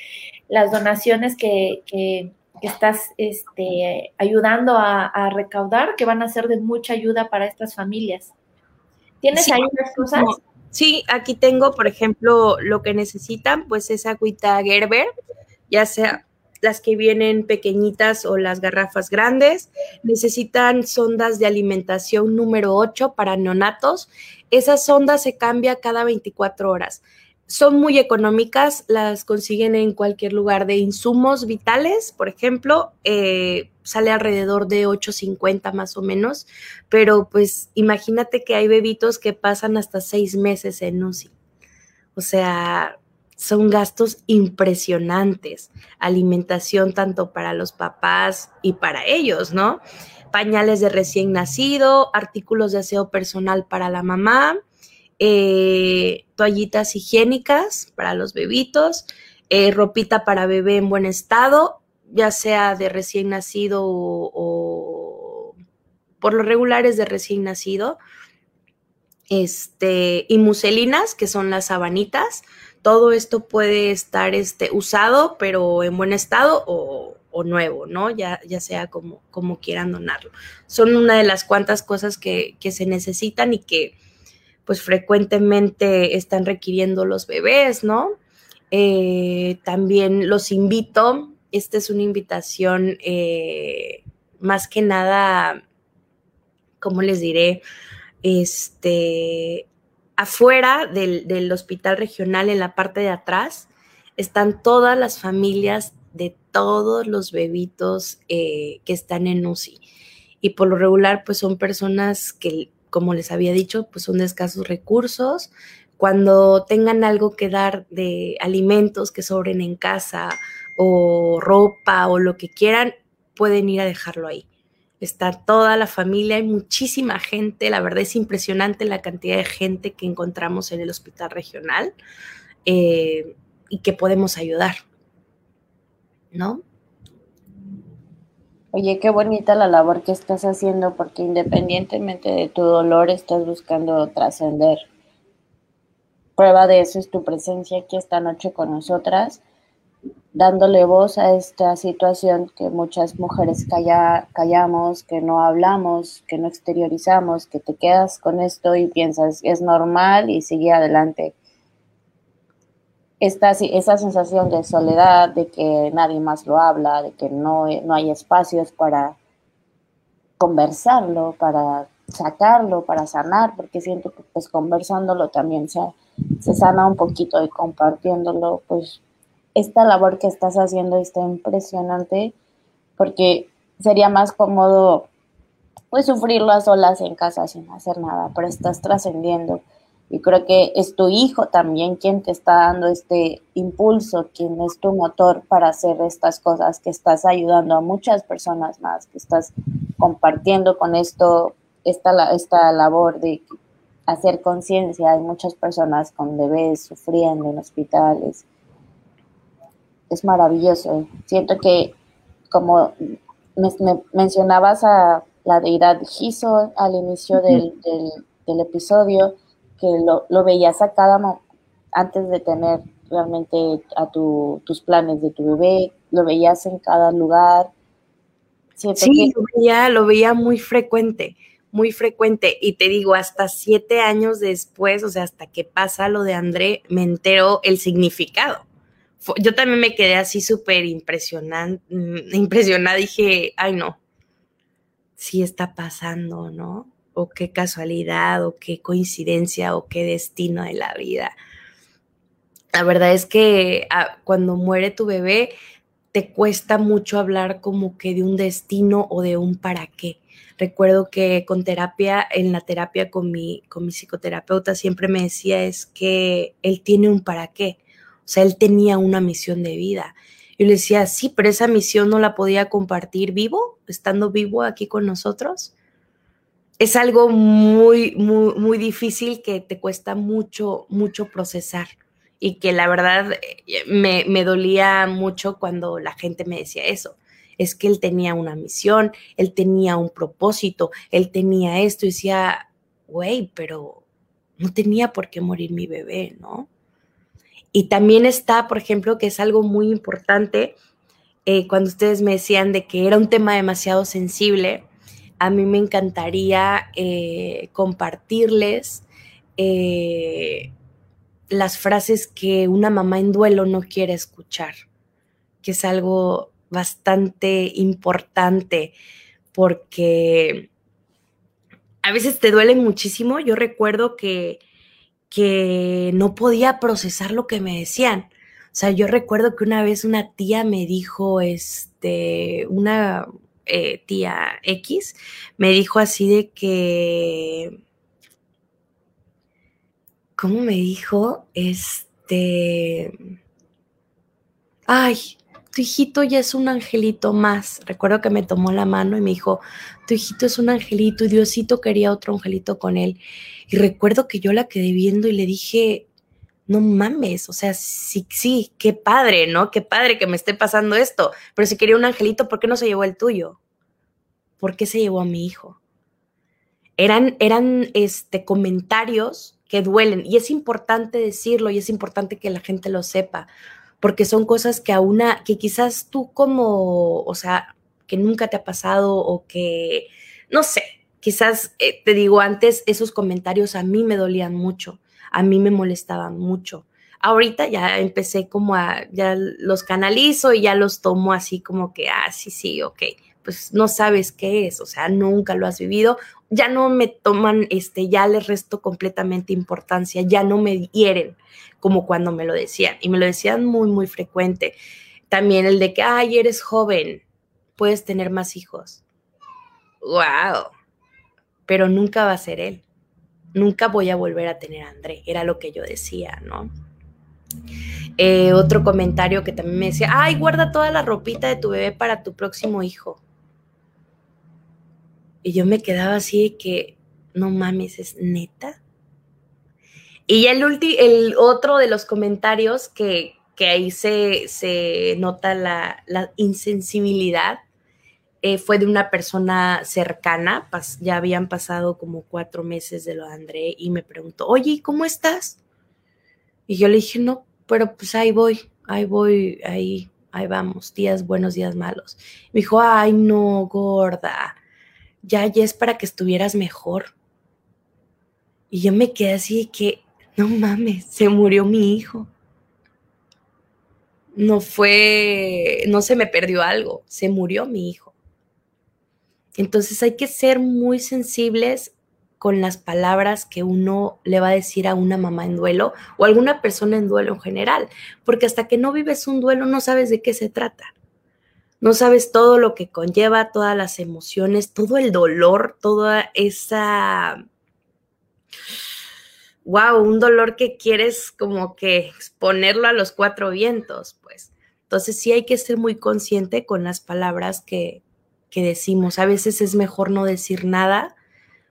las donaciones que, que, estás este, ayudando a, recaudar, que van a ser de mucha ayuda para estas familias. ¿Tienes ahí unas cosas? Sí, aquí tengo, por ejemplo, lo que necesitan, pues es agüita Gerber, ya sea las que vienen pequeñitas o las garrafas grandes. Necesitan sondas de alimentación número 8 para neonatos. Esas sondas se cambian cada 24 horas. Son muy económicas, las consiguen en cualquier lugar de insumos vitales, por ejemplo, eh, sale alrededor de 8.50 más o menos, pero pues imagínate que hay bebitos que pasan hasta seis meses en UCI. O sea, son gastos impresionantes. Alimentación tanto para los papás y para ellos, ¿no? Pañales de recién nacido, artículos de aseo personal para la mamá, eh, toallitas higiénicas para los bebitos, eh, ropita para bebé en buen estado ya sea de recién nacido o, por lo regular es de recién nacido, este, y muselinas, que son las sabanitas. Todo esto puede estar este, usado, pero en buen estado o, nuevo, ¿no? Ya, ya sea como, como quieran donarlo. Son una de las cuantas cosas que, que se necesitan y que pues frecuentemente están requiriendo los bebés, ¿no? Eh, también los invito esta es una invitación eh, más que nada, ¿cómo les diré? Este, afuera del, hospital regional, en la parte de atrás, están todas las familias de todos los bebitos eh, que están en UCI. Y por lo regular, pues son personas que, como les había dicho, pues son de escasos recursos. Cuando tengan algo que dar de alimentos que sobren en casa o ropa o lo que quieran, pueden ir a dejarlo ahí. Está toda la familia, hay muchísima gente, la verdad es impresionante la cantidad de gente que encontramos en el hospital regional eh, y que podemos ayudar, ¿no? Oye, qué bonita la labor que estás haciendo porque independientemente de tu dolor estás buscando trascender. Prueba de eso es tu presencia aquí esta noche con nosotras dándole voz a esta situación que muchas mujeres callamos, que no hablamos, que no exteriorizamos, que te quedas con esto y piensas es normal y sigue adelante. Esta, esa sensación de soledad, de que nadie más lo habla, de que no, no hay espacios para conversarlo, para sacarlo, para sanar, porque siento que pues conversándolo también se, se sana un poquito y compartiéndolo, pues esta labor que estás haciendo está impresionante porque sería más cómodo pues sufrirlo a solas en casa sin hacer nada, pero estás trascendiendo. Y creo que es tu hijo también quien te está dando este impulso, quien es tu motor para hacer estas cosas, que estás ayudando a muchas personas más, que estás compartiendo con esto esta, esta labor de hacer conciencia. Hay muchas personas con bebés sufriendo en hospitales, es maravilloso. Siento que, como me, mencionabas a la deidad Giso al inicio del, del, episodio, que lo, lo veías a cada antes de tener realmente a tu, tus planes de tu bebé, lo veías en cada lugar. sí, lo, veía, lo veía muy frecuente, muy frecuente. Y te digo, hasta siete años después, o sea, hasta que pasa lo de André, me entero el significado. Yo también me quedé así súper impresionada, mm, impresionada, dije, ay no, sí está pasando, ¿no? O qué casualidad, o qué coincidencia, o qué destino de la vida la verdad es que ah, cuando muere tu bebé, te cuesta mucho hablar como que de un destino o de un para qué. Recuerdo que con terapia, en la terapia con mi, con mi psicoterapeuta, siempre me decía es que él tiene un para qué. O sea, él tenía una misión de vida. Yo le decía, sí, pero esa misión no la podía compartir vivo, estando vivo aquí con nosotros. Es algo muy, muy, muy difícil que te cuesta mucho, mucho procesar y que la verdad eh, me, me dolía mucho cuando la gente me decía eso es que él tenía una misión, él tenía un propósito, él tenía esto, y decía, güey, pero no tenía por qué morir mi bebé, ¿no? Y también está, por ejemplo, que es algo muy importante, eh, cuando ustedes me decían de que era un tema demasiado sensible, a mí me encantaría eh, compartirles las frases que una mamá en duelo no quiere escuchar, que es algo bastante importante porque a veces te duele muchísimo. Yo recuerdo que, que no podía procesar lo que me decían. O sea, yo recuerdo que una vez una tía me dijo, este, una eh, tía X, me dijo así de que ¿cómo me dijo? Este, ay, tu hijito ya es un angelito más. Recuerdo que me tomó la mano y me dijo, tu hijito es un angelito y Diosito quería otro angelito con él. Y recuerdo que yo la quedé viendo y le dije, no mames, o sea, sí, sí, qué padre, ¿no? Qué padre que me esté pasando esto. Pero si quería un angelito, ¿por qué no se llevó el tuyo? ¿Por qué se llevó a mi hijo? Eran, eran este, comentarios que duelen. Y es importante decirlo y es importante que la gente lo sepa, porque son cosas que a una, que quizás tú como, o sea, que nunca te ha pasado o que, no sé, quizás eh, te digo antes, esos comentarios a mí me dolían mucho, a mí me molestaban mucho. Ahorita ya empecé como a, ya los canalizo y ya los tomo así como que, ah, sí, sí, ok, pues no sabes qué es, o sea, nunca lo has vivido, ya no me toman, este, ya les resto completamente importancia, ya no me hieren como cuando me lo decían, y me lo decían muy, muy frecuente. También el de que, ay, eres joven, puedes tener más hijos. ¡Wow! Pero nunca va a ser él. Nunca voy a volver a tener a André, era lo que yo decía, ¿no? Eh, otro comentario que también me decía, ay, guarda toda la ropita de tu bebé para tu próximo hijo. Y yo me quedaba así de que, no mames, es neta. Y ya el, el otro de los comentarios que, ahí se, nota la, insensibilidad eh, fue de una persona cercana, ya habían pasado como cuatro meses de lo de André y me preguntó, oye, ¿cómo estás? Y yo le dije, no, pero pues ahí voy, ahí voy, ahí, ahí vamos, días buenos, días malos. Me dijo, ay, no, gorda, ya, ya es para que estuvieras mejor. Y yo me quedé así que, no mames, se murió mi hijo. No fue, no se me perdió algo, se murió mi hijo. Entonces hay que ser muy sensibles con las palabras que uno le va a decir a una mamá en duelo o a alguna persona en duelo en general, porque hasta que no vives un duelo no sabes de qué se trata no sabes todo lo que conlleva, todas las emociones, todo el dolor, toda esa... Wow, un dolor que quieres como que exponerlo a los cuatro vientos, pues. Entonces sí hay que ser muy consciente con las palabras que, que decimos. A veces es mejor no decir nada,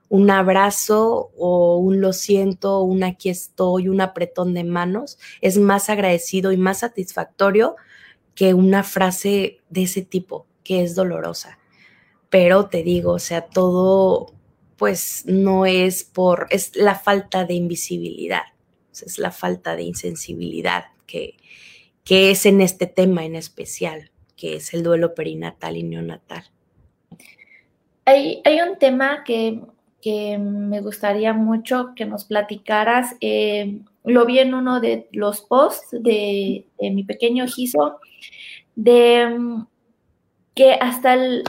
un abrazo o un lo siento, un aquí estoy, un apretón de manos, es más agradecido y más satisfactorio que una frase de ese tipo, que es dolorosa. Pero te digo, o sea, todo pues no es por, es la falta de invisibilidad, es la falta de insensibilidad que, que es en este tema en especial, que es el duelo perinatal y neonatal. Hay, hay un tema que, que, me gustaría mucho que nos platicaras. Eh, lo vi en uno de los posts de, mi pequeño Giso, de mm, que hasta el,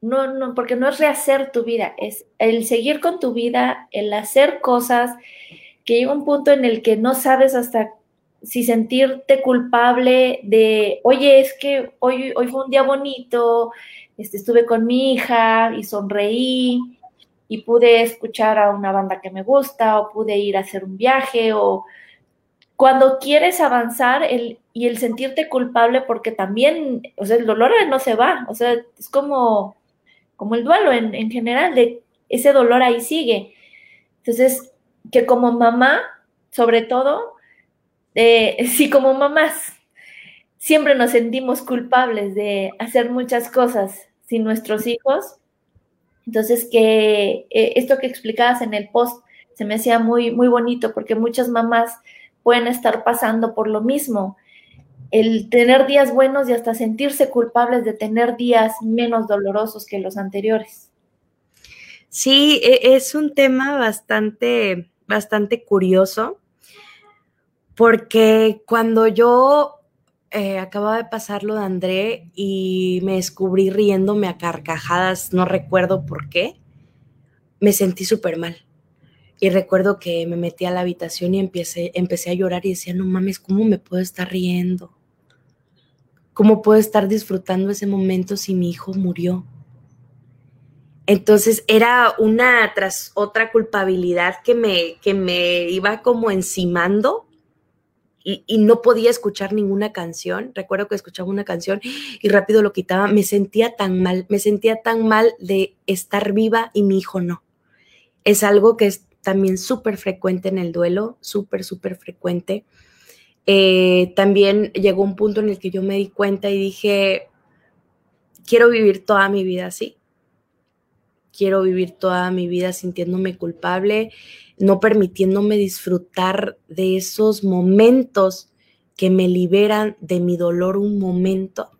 no, no, porque no es rehacer tu vida, es el seguir con tu vida, el hacer cosas, que llega un punto en el que no sabes hasta si sentirte culpable de, oye, es que hoy, hoy fue un día bonito, este, estuve con mi hija y sonreí y pude escuchar a una banda que me gusta o pude ir a hacer un viaje o cuando quieres avanzar el, y el sentirte culpable porque también, o sea, el dolor no se va, o sea, es como como el duelo en, general, de ese dolor ahí sigue. Entonces, que como mamá, sobre todo, eh, sí como mamás, siempre nos sentimos culpables de hacer muchas cosas sin nuestros hijos. Entonces, que eh, esto que explicabas en el post se me hacía muy, muy bonito porque muchas mamás pueden estar pasando por lo mismo el tener días buenos y hasta sentirse culpables de tener días menos dolorosos que los anteriores. Sí, e, es un tema bastante, bastante curioso, porque cuando yo eh, acababa de pasar lo de André y me descubrí riéndome a carcajadas, no recuerdo por qué, me sentí súper mal. Y recuerdo que me metí a la habitación y empecé, empecé a llorar y decía, no mames, ¿cómo me puedo estar riendo? ¿Cómo puedo estar disfrutando ese momento si mi hijo murió? Entonces era una tras otra culpabilidad que me, que me iba como encimando y, no podía escuchar ninguna canción. Recuerdo que escuchaba una canción y rápido lo quitaba. Me sentía tan mal, me sentía tan mal de estar viva y mi hijo no. Es algo que es también súper frecuente en el duelo, súper, súper frecuente. Eh, también llegó un punto en el que yo me di cuenta y dije, quiero vivir toda mi vida así. Quiero vivir toda mi vida sintiéndome culpable, no permitiéndome disfrutar de esos momentos que me liberan de mi dolor un momento.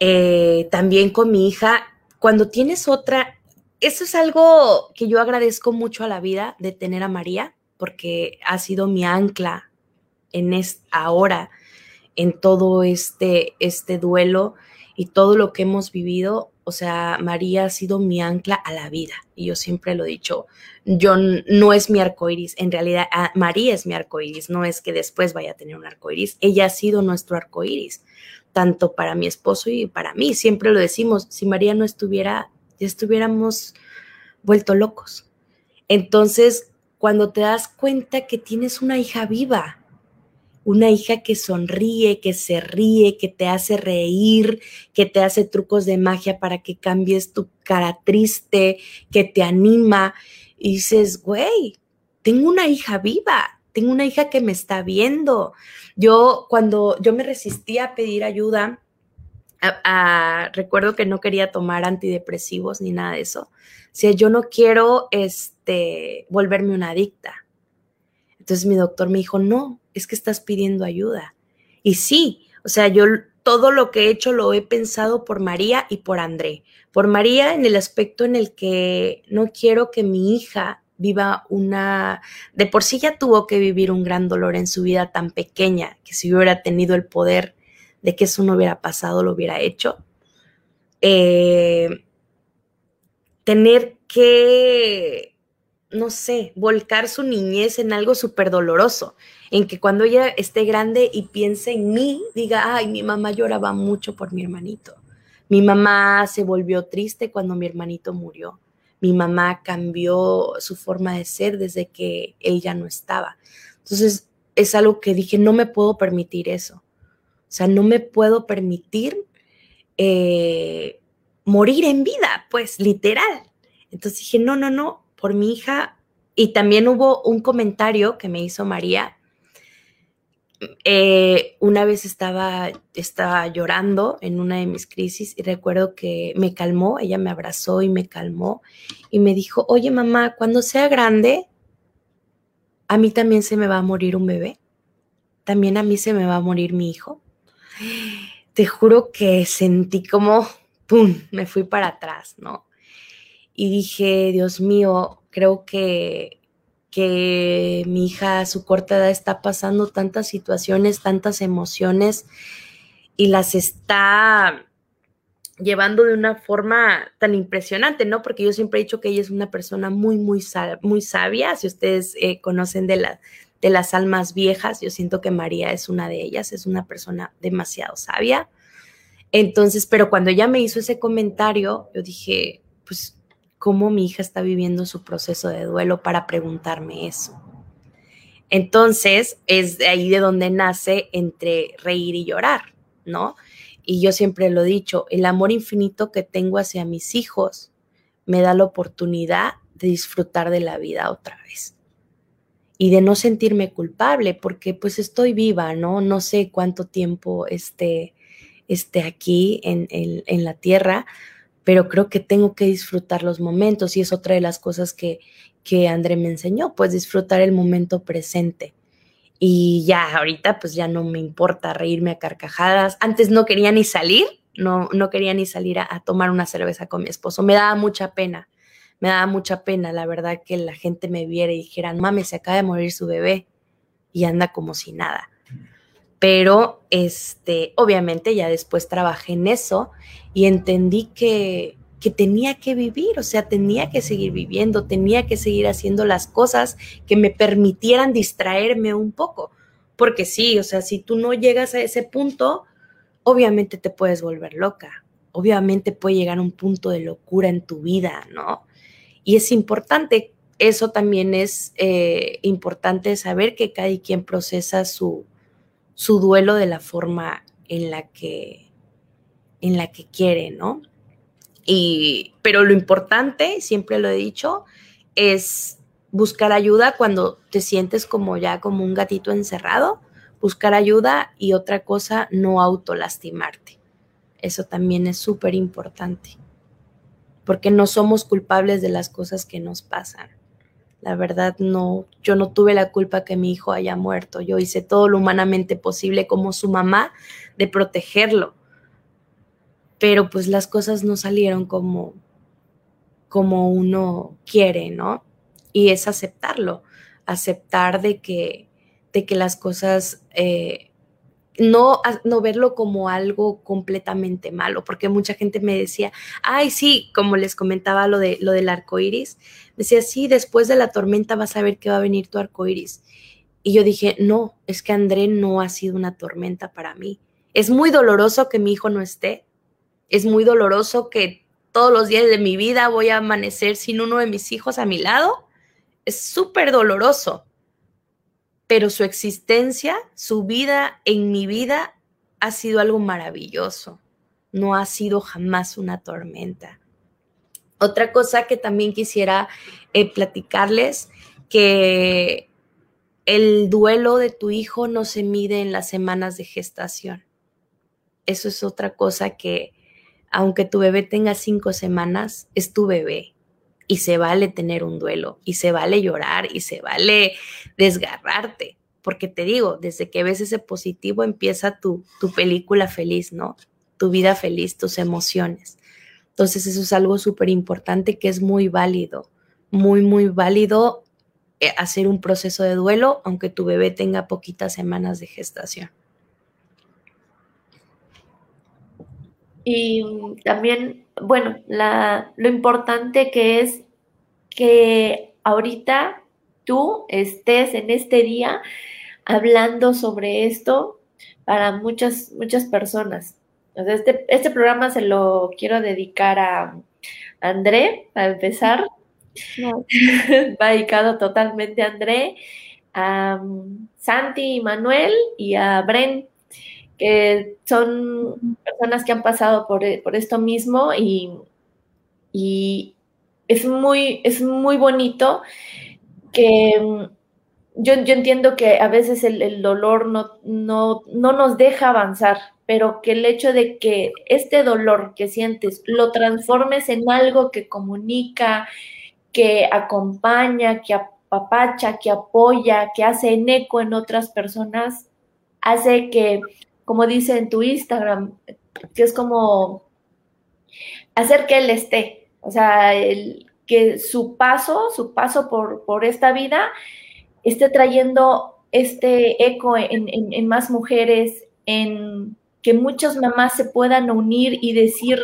Eh, también con mi hija, cuando tienes otra, eso es algo que yo agradezco mucho a la vida de tener a María, porque ha sido mi ancla en ahora, en todo este, este duelo y todo lo que hemos vivido, o sea, María ha sido mi ancla a la vida. Y yo siempre lo he dicho, yo no es mi arcoiris, en realidad ah, María es mi arcoiris, no es que después vaya a tener un arcoiris, ella ha sido nuestro arcoiris, tanto para mi esposo y para mí. Siempre lo decimos, si María no estuviera, ya estuviéramos vuelto locos. Entonces, cuando te das cuenta que tienes una hija viva, una hija que sonríe, que se ríe, que te hace reír, que te hace trucos de magia para que cambies tu cara triste, que te anima. Y dices, güey, tengo una hija viva, tengo una hija que me está viendo. Yo cuando yo me resistía a pedir ayuda, recuerdo que no quería tomar antidepresivos ni nada de eso. O sea, yo no quiero este, volverme una adicta. Entonces mi doctor me dijo, no, es que estás pidiendo ayuda. Y sí, o sea, yo todo lo que he hecho lo he pensado por María y por André. Por María en el aspecto en el que no quiero que mi hija viva una, de por sí ya tuvo que vivir un gran dolor en su vida tan pequeña, que si hubiera tenido el poder de que eso no hubiera pasado, lo hubiera hecho. Eh, tener que no sé, volcar su niñez en algo súper doloroso, en que cuando ella esté grande y piense en mí, diga, ay, mi mamá lloraba mucho por mi hermanito. Mi mamá se volvió triste cuando mi hermanito murió. Mi mamá cambió su forma de ser desde que él ya no estaba. Entonces, es algo que dije, no me puedo permitir eso. O sea, no me puedo permitir eh, morir en vida, pues, literal. Entonces dije, no, no, no, por mi hija y también hubo un comentario que me hizo María eh, una vez estaba, estaba llorando en una de mis crisis y recuerdo que me calmó, ella me abrazó y me calmó y me dijo, oye mamá, cuando sea grande, a mí también se me va a morir un bebé, también a mí se me va a morir mi hijo. Te juro que sentí como, ¡pum!, me fui para atrás, ¿no? Y dije, Dios mío, creo que que mi hija a su corta edad está pasando tantas situaciones, tantas emociones y las está llevando de una forma tan impresionante, ¿no? Porque yo siempre he dicho que ella es una persona muy, muy, muy sabia. Si ustedes eh, conocen de, de las almas viejas, yo siento que María es una de ellas, es una persona demasiado sabia. Entonces, pero cuando ella me hizo ese comentario, yo dije, pues cómo mi hija está viviendo su proceso de duelo para preguntarme eso. Entonces, es de ahí de donde nace entre reír y llorar, ¿no? Y yo siempre lo he dicho, el amor infinito que tengo hacia mis hijos me da la oportunidad de disfrutar de la vida otra vez y de no sentirme culpable porque pues estoy viva, ¿no? No sé cuánto tiempo esté, esté aquí en, en la tierra, pero creo que tengo que disfrutar los momentos y es otra de las cosas que, que André me enseñó, pues disfrutar el momento presente. Y ya ahorita pues ya no me importa reírme a carcajadas. Antes no quería ni salir, no, no quería ni salir a, tomar una cerveza con mi esposo. Me daba mucha pena, me daba mucha pena, la verdad, que la gente me viera y dijera, mames, se acaba de morir su bebé y anda como si nada. Pero, este, obviamente ya después trabajé en eso y entendí que, que tenía que vivir, o sea, tenía que seguir viviendo, tenía que seguir haciendo las cosas que me permitieran distraerme un poco. Porque sí, o sea, si tú no llegas a ese punto, obviamente te puedes volver loca, obviamente puede llegar un punto de locura en tu vida, ¿no? Y es importante, eso también es eh, importante saber que cada quien procesa su, su duelo de la forma en la que en la que quiere, ¿no? Y, pero lo importante, siempre lo he dicho, es buscar ayuda cuando te sientes como ya como un gatito encerrado, buscar ayuda y otra cosa, no autolastimarte. Eso también es súper importante, porque no somos culpables de las cosas que nos pasan. La verdad, no, yo no tuve la culpa que mi hijo haya muerto. Yo hice todo lo humanamente posible como su mamá de protegerlo pero pues las cosas no salieron como, como uno quiere, ¿no? Y es aceptarlo, aceptar de que, de que las cosas, eh, no, no verlo como algo completamente malo, porque mucha gente me decía, ay, sí, como les comentaba lo, de, lo del arco iris, decía, sí, después de la tormenta vas a ver que va a venir tu arco iris. Y yo dije, no, es que André no ha sido una tormenta para mí. Es muy doloroso que mi hijo no esté, es muy doloroso que todos los días de mi vida voy a amanecer sin uno de mis hijos a mi lado. Es súper doloroso. Pero su existencia, su vida en mi vida ha sido algo maravilloso. No ha sido jamás una tormenta. Otra cosa que también quisiera eh, platicarles, que el duelo de tu hijo no se mide en las semanas de gestación. Eso es otra cosa que, aunque tu bebé tenga cinco semanas, es tu bebé y se vale tener un duelo y se vale llorar y se vale desgarrarte. Porque te digo, desde que ves ese positivo empieza tu, tu película feliz, ¿no? Tu vida feliz, tus emociones. Entonces eso es algo súper importante que es muy válido, muy, muy válido eh, hacer un proceso de duelo aunque tu bebé tenga poquitas semanas de gestación. Y también, bueno, la, lo importante que es que ahorita tú estés en este día hablando sobre esto para muchas, muchas personas. este, este programa se lo quiero dedicar a André, para empezar. Va dedicado totalmente a André, a Santi y Manuel y a Bren, que son personas que han pasado por, esto mismo y, y, es, muy, es muy bonito que yo, yo entiendo que a veces el, el dolor no, no, no nos deja avanzar, pero que el hecho de que este dolor que sientes lo transformes en algo que comunica, que acompaña, que apapacha, que apoya, que hace en eco en otras personas, hace que, como dice en tu Instagram, que es como hacer que él esté, o sea, que su paso, su paso por, por esta vida, esté trayendo este eco en, en, en más mujeres, en que muchas mamás se puedan unir y decir,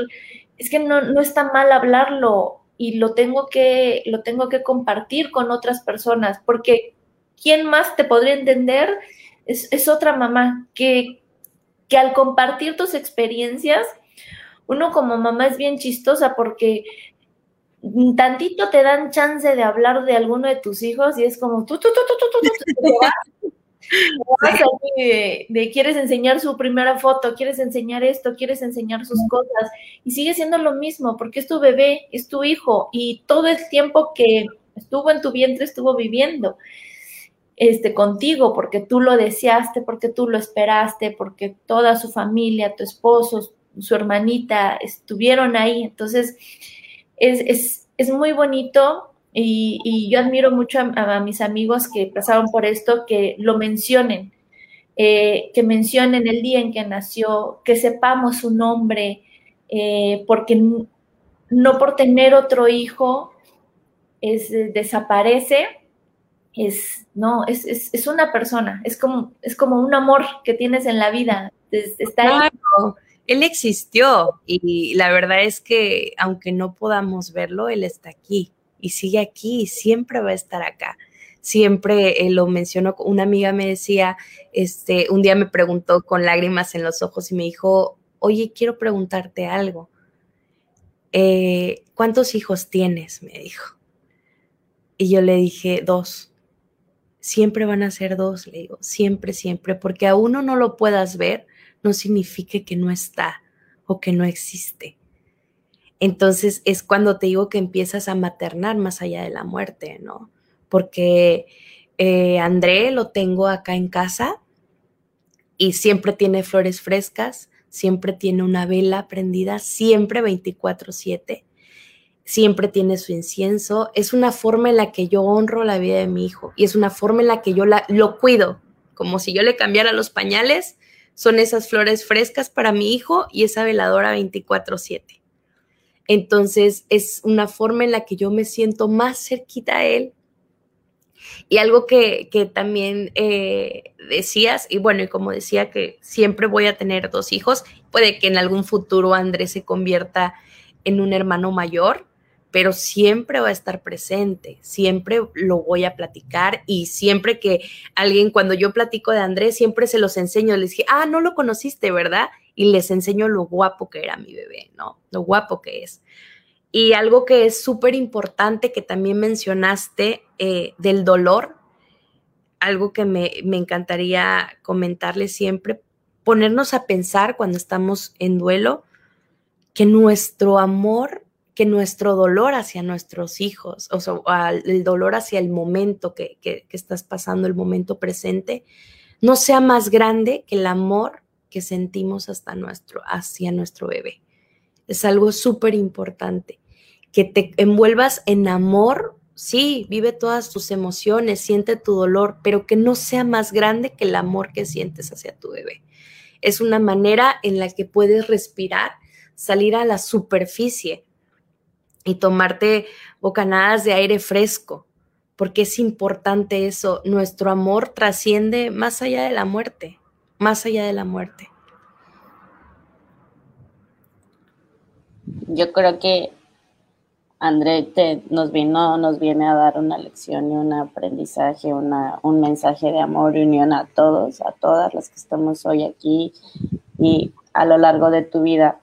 es que no, no está mal hablarlo y lo tengo que, lo tengo que compartir con otras personas, porque ¿quién más te podría entender? Es, es otra mamá que, que al compartir tus experiencias, uno como mamá es bien chistosa porque tantito te dan chance de hablar de alguno de tus hijos y es como tú, tú, tú, tú, tú, tú, tú, de, de, quieres enseñar su primera foto, quieres enseñar esto, quieres enseñar sus cosas y sigue siendo lo mismo porque es tu bebé, es tu hijo y todo el tiempo que estuvo en tu vientre estuvo viviendo este contigo porque tú lo deseaste, porque tú lo esperaste, porque toda su familia, tu esposo, su hermanita estuvieron ahí. Entonces, es, es, es muy bonito y, y yo admiro mucho a, mis amigos que pasaron por esto, que lo mencionen, eh, que mencionen el día en que nació, que sepamos su nombre, eh, porque no por tener otro hijo es, desaparece, es, no, es, es, es, una persona, es como, es como un amor que tienes en la vida. Está. Él existió y la verdad es que aunque no podamos verlo, él está aquí y sigue aquí, siempre va a estar acá. Siempre eh, lo menciono, una amiga me decía, este, un día me preguntó con lágrimas en los ojos y me dijo, oye, quiero preguntarte algo. Eh, ¿Cuántos hijos tienes? Me dijo. Y yo le dije, dos. Siempre van a ser dos, le digo, siempre, siempre, porque a uno no lo puedas ver, no significa que no está o que no existe. Entonces es cuando te digo que empiezas a maternar más allá de la muerte, ¿no? Porque eh, André lo tengo acá en casa y siempre tiene flores frescas, siempre tiene una vela prendida, siempre 24/7, siempre tiene su incienso. Es una forma en la que yo honro la vida de mi hijo y es una forma en la que yo lo cuido, como si yo le cambiara los pañales, son esas flores frescas para mi hijo y esa veladora 24/7. Entonces es una forma en la que yo me siento más cerquita a él. Y algo que, que también eh, decías, y bueno, y como decía que siempre voy a tener dos hijos, puede que en algún futuro Andrés se convierta en un hermano mayor, pero siempre va a estar presente, siempre lo voy a platicar y siempre que alguien, cuando yo platico de Andrés, siempre se los enseño, les dije, ah, no lo conociste, ¿verdad? y les enseño lo guapo que era mi bebé, ¿no? Lo guapo que es. Y algo que es súper importante que también mencionaste eh, del dolor, algo que me, me encantaría comentarles siempre, ponernos a pensar cuando estamos en duelo, que nuestro amor, que nuestro dolor hacia nuestros hijos, o sea, el dolor hacia el momento que, que, estás pasando, el momento presente, no sea más grande que el amor que sentimos hasta nuestro, hacia nuestro bebé. Es algo súper importante. Que te envuelvas en amor, sí, vive todas tus emociones, siente tu dolor, pero que no sea más grande que el amor que sientes hacia tu bebé. Es una manera en la que puedes respirar, salir a la superficie y tomarte bocanadas de aire fresco, porque es importante eso. Nuestro amor trasciende más allá de la muerte más allá de la muerte. Yo creo que André te, nos vino, nos viene a dar una lección y un aprendizaje, una, un mensaje de amor y unión a todos, a todas las que estamos hoy aquí y a lo largo de tu vida.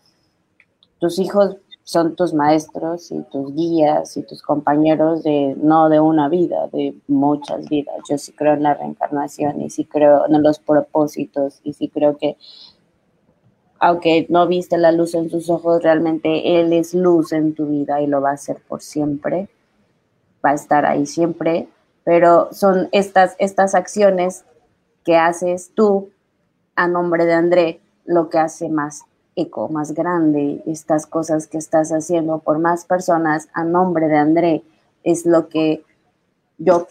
Tus hijos son tus maestros y tus guías y tus compañeros de no de una vida, de muchas vidas. Yo sí creo en la reencarnación y sí creo en los propósitos y sí creo que aunque no viste la luz en sus ojos, realmente Él es luz en tu vida y lo va a hacer por siempre. Va a estar ahí siempre, pero son estas, estas acciones que haces tú a nombre de André lo que hace más más grande, estas cosas que estás haciendo por más personas a nombre de André es lo que yo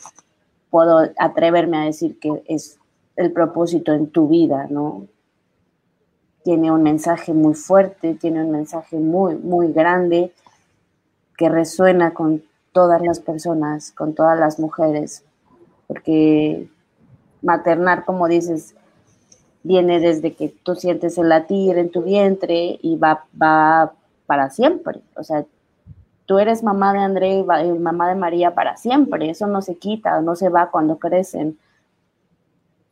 puedo atreverme a decir que es el propósito en tu vida, ¿no? Tiene un mensaje muy fuerte, tiene un mensaje muy, muy grande que resuena con todas las personas, con todas las mujeres, porque maternar, como dices, viene desde que tú sientes el latir en tu vientre y va, va para siempre. O sea, tú eres mamá de André y mamá de María para siempre. Eso no se quita, no se va cuando crecen.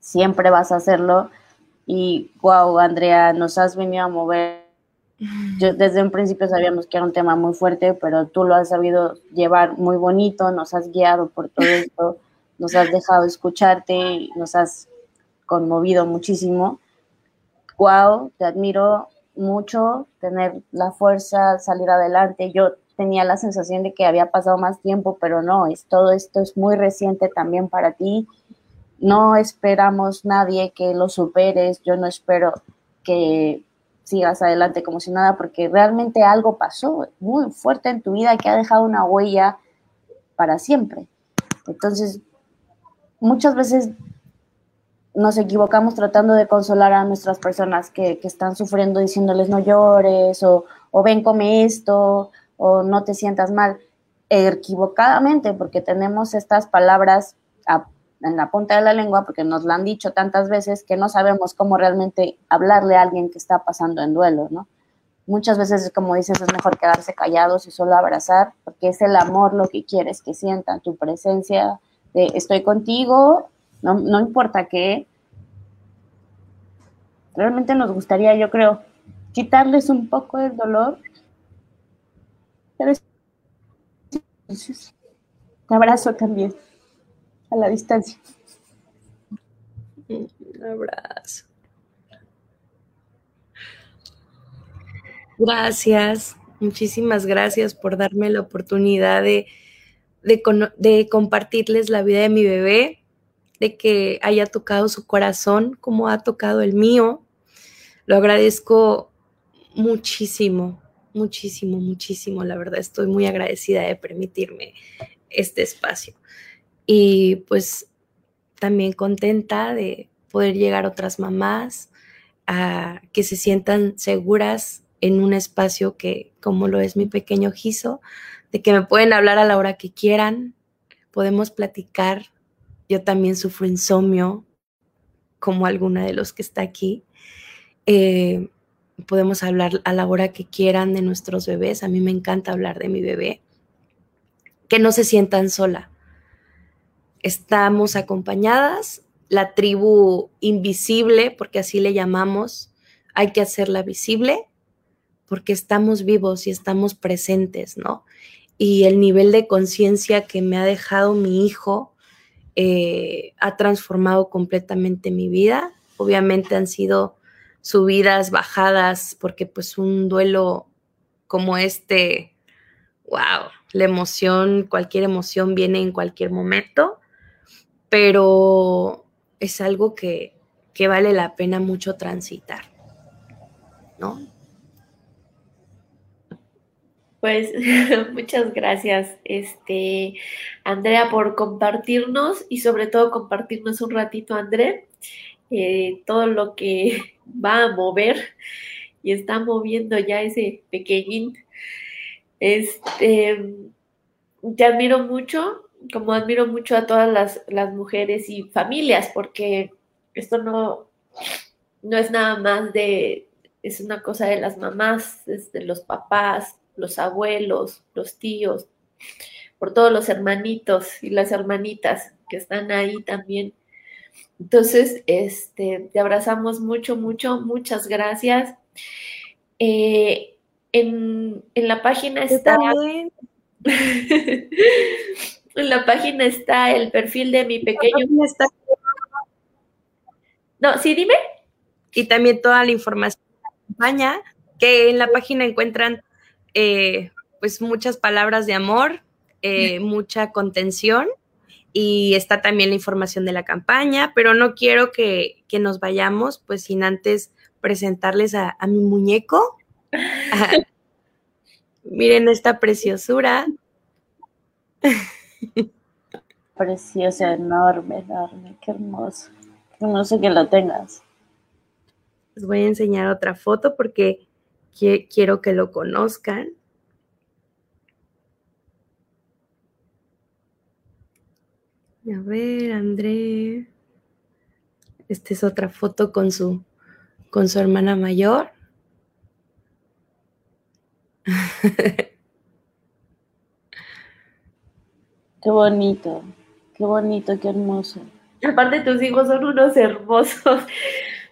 Siempre vas a hacerlo. Y wow, Andrea, nos has venido a mover. Yo desde un principio sabíamos que era un tema muy fuerte, pero tú lo has sabido llevar muy bonito, nos has guiado por todo esto, nos has dejado escucharte, nos has conmovido muchísimo. Wow, te admiro mucho, tener la fuerza, salir adelante. Yo tenía la sensación de que había pasado más tiempo, pero no, es todo esto es muy reciente también para ti. No esperamos nadie que lo superes, yo no espero que sigas adelante como si nada, porque realmente algo pasó muy fuerte en tu vida que ha dejado una huella para siempre. Entonces, muchas veces nos equivocamos tratando de consolar a nuestras personas que, están sufriendo diciéndoles no llores o, o ven, come esto o no te sientas mal, equivocadamente, porque tenemos estas palabras en la punta de la lengua, porque nos lo han dicho tantas veces que no sabemos cómo realmente hablarle a alguien que está pasando en duelo, ¿no? Muchas veces, como dices, es mejor quedarse callados y solo abrazar, porque es el amor lo que quieres que sientan, tu presencia de estoy contigo, no, no importa qué. Realmente nos gustaría, yo creo, quitarles un poco el dolor te abrazo también a la distancia. Un abrazo. Gracias, muchísimas gracias por darme la oportunidad de, de, compartirles la vida de mi bebé, de que haya tocado su corazón como ha tocado el mío. Lo agradezco muchísimo, muchísimo, muchísimo. La verdad, estoy muy agradecida de permitirme este espacio. Y pues también contenta de poder llegar a otras mamás a que se sientan seguras en un espacio que, como lo es mi pequeño Giso, de que me pueden hablar a la hora que quieran, podemos platicar. Yo también sufro insomnio, como alguna de los que está aquí. Eh, podemos hablar a la hora que quieran de nuestros bebés. A mí me encanta hablar de mi bebé. Que no se sientan sola. Estamos acompañadas, la tribu invisible, porque así le llamamos, hay que hacerla visible, porque estamos vivos y estamos presentes, ¿no? Y el nivel de conciencia que me ha dejado mi hijo eh, ha transformado completamente mi vida. Obviamente han sido subidas, bajadas, porque pues un duelo como este, wow, la emoción, cualquier emoción viene en cualquier momento, pero es algo que, que vale la pena mucho transitar, ¿no? Pues muchas gracias, este, Andrea, por compartirnos y sobre todo compartirnos un ratito, André, eh, todo lo que va a mover y está moviendo ya ese pequeñín. Este, te admiro mucho, como admiro mucho a todas las, las mujeres y familias, porque esto no, no es nada más de, es una cosa de las mamás, de los papás, los abuelos, los tíos, por todos los hermanitos y las hermanitas que están ahí también entonces, este, te abrazamos mucho, mucho, muchas gracias. Eh, en, la página está. en la página está el perfil de mi pequeño. No, sí, dime. Y también toda la información de la campaña, que en la página encuentran eh, pues muchas palabras de amor, eh, mucha contención y está también la información de la campaña, pero no quiero que, nos vayamos pues sin antes presentarles a, mi muñeco. miren esta preciosura. Preciosa, enorme, enorme, qué hermoso. Qué hermoso que lo tengas. Les voy a enseñar otra foto porque quiero que lo conozcan. A ver, André. Esta es otra foto con su, con su hermana mayor. Qué bonito, qué bonito, qué hermoso. Aparte tus hijos son unos hermosos.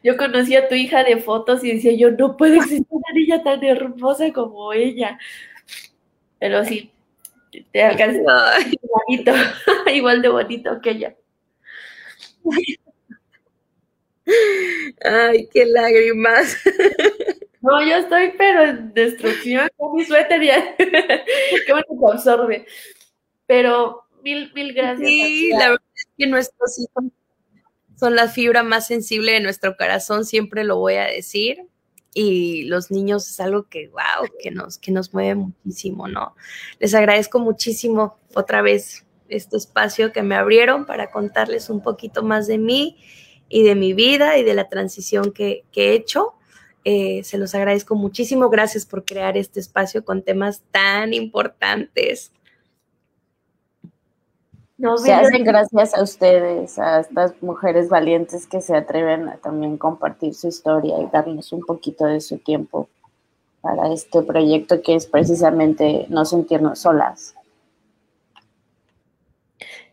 Yo conocí a tu hija de fotos y decía, yo no puede existir una niña tan hermosa como ella. Pero sí, te alcanzó bonito, igual de bonito que ella. Ay, qué lágrimas. No, yo estoy pero en destrucción con mi suéter ya. qué bueno que absorbe. Pero mil, mil gracias. Sí, la verdad es que nuestros hijos son la fibra más sensible de nuestro corazón, siempre lo voy a decir. Y los niños es algo que, wow, que nos, que nos mueve muchísimo, ¿no? Les agradezco muchísimo otra vez este espacio que me abrieron para contarles un poquito más de mí y de mi vida y de la transición que, he hecho. Eh, se los agradezco muchísimo. Gracias por crear este espacio con temas tan importantes se hacen gracias a ustedes, a estas mujeres valientes que se atreven a también compartir su historia y darnos un poquito de su tiempo para este proyecto que es precisamente no sentirnos solas.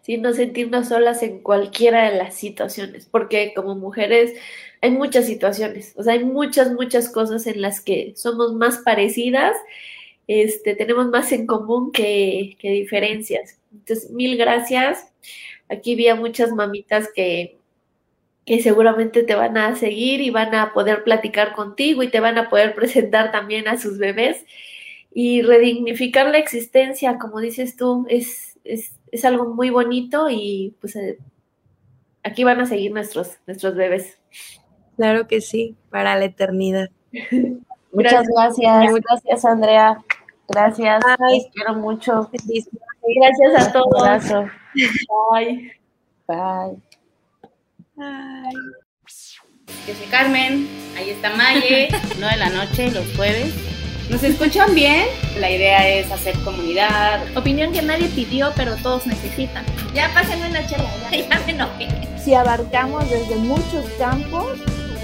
Sí, no sentirnos solas en cualquiera de las situaciones, porque como mujeres hay muchas situaciones, o sea, hay muchas, muchas cosas en las que somos más parecidas este, tenemos más en común que, diferencias. Entonces, mil gracias. Aquí vi a muchas mamitas que, que seguramente te van a seguir y van a poder platicar contigo y te van a poder presentar también a sus bebés. Y redignificar la existencia, como dices tú, es, es, algo muy bonito y pues eh, aquí van a seguir nuestros, nuestros bebés. Claro que sí, para la eternidad. Muchas gracias. Gracias, Andrea. Gracias. Ay, quiero mucho. Gracias a todos. Un abrazo. Bye. Bye. Bye. Yo soy Carmen. Ahí está Maye. 9 de la noche, los jueves. ¿Nos escuchan bien? La idea es hacer comunidad. Opinión que nadie pidió, pero todos necesitan. Ya pásenme una chela, ya, ya me enojé. Si abarcamos desde muchos campos,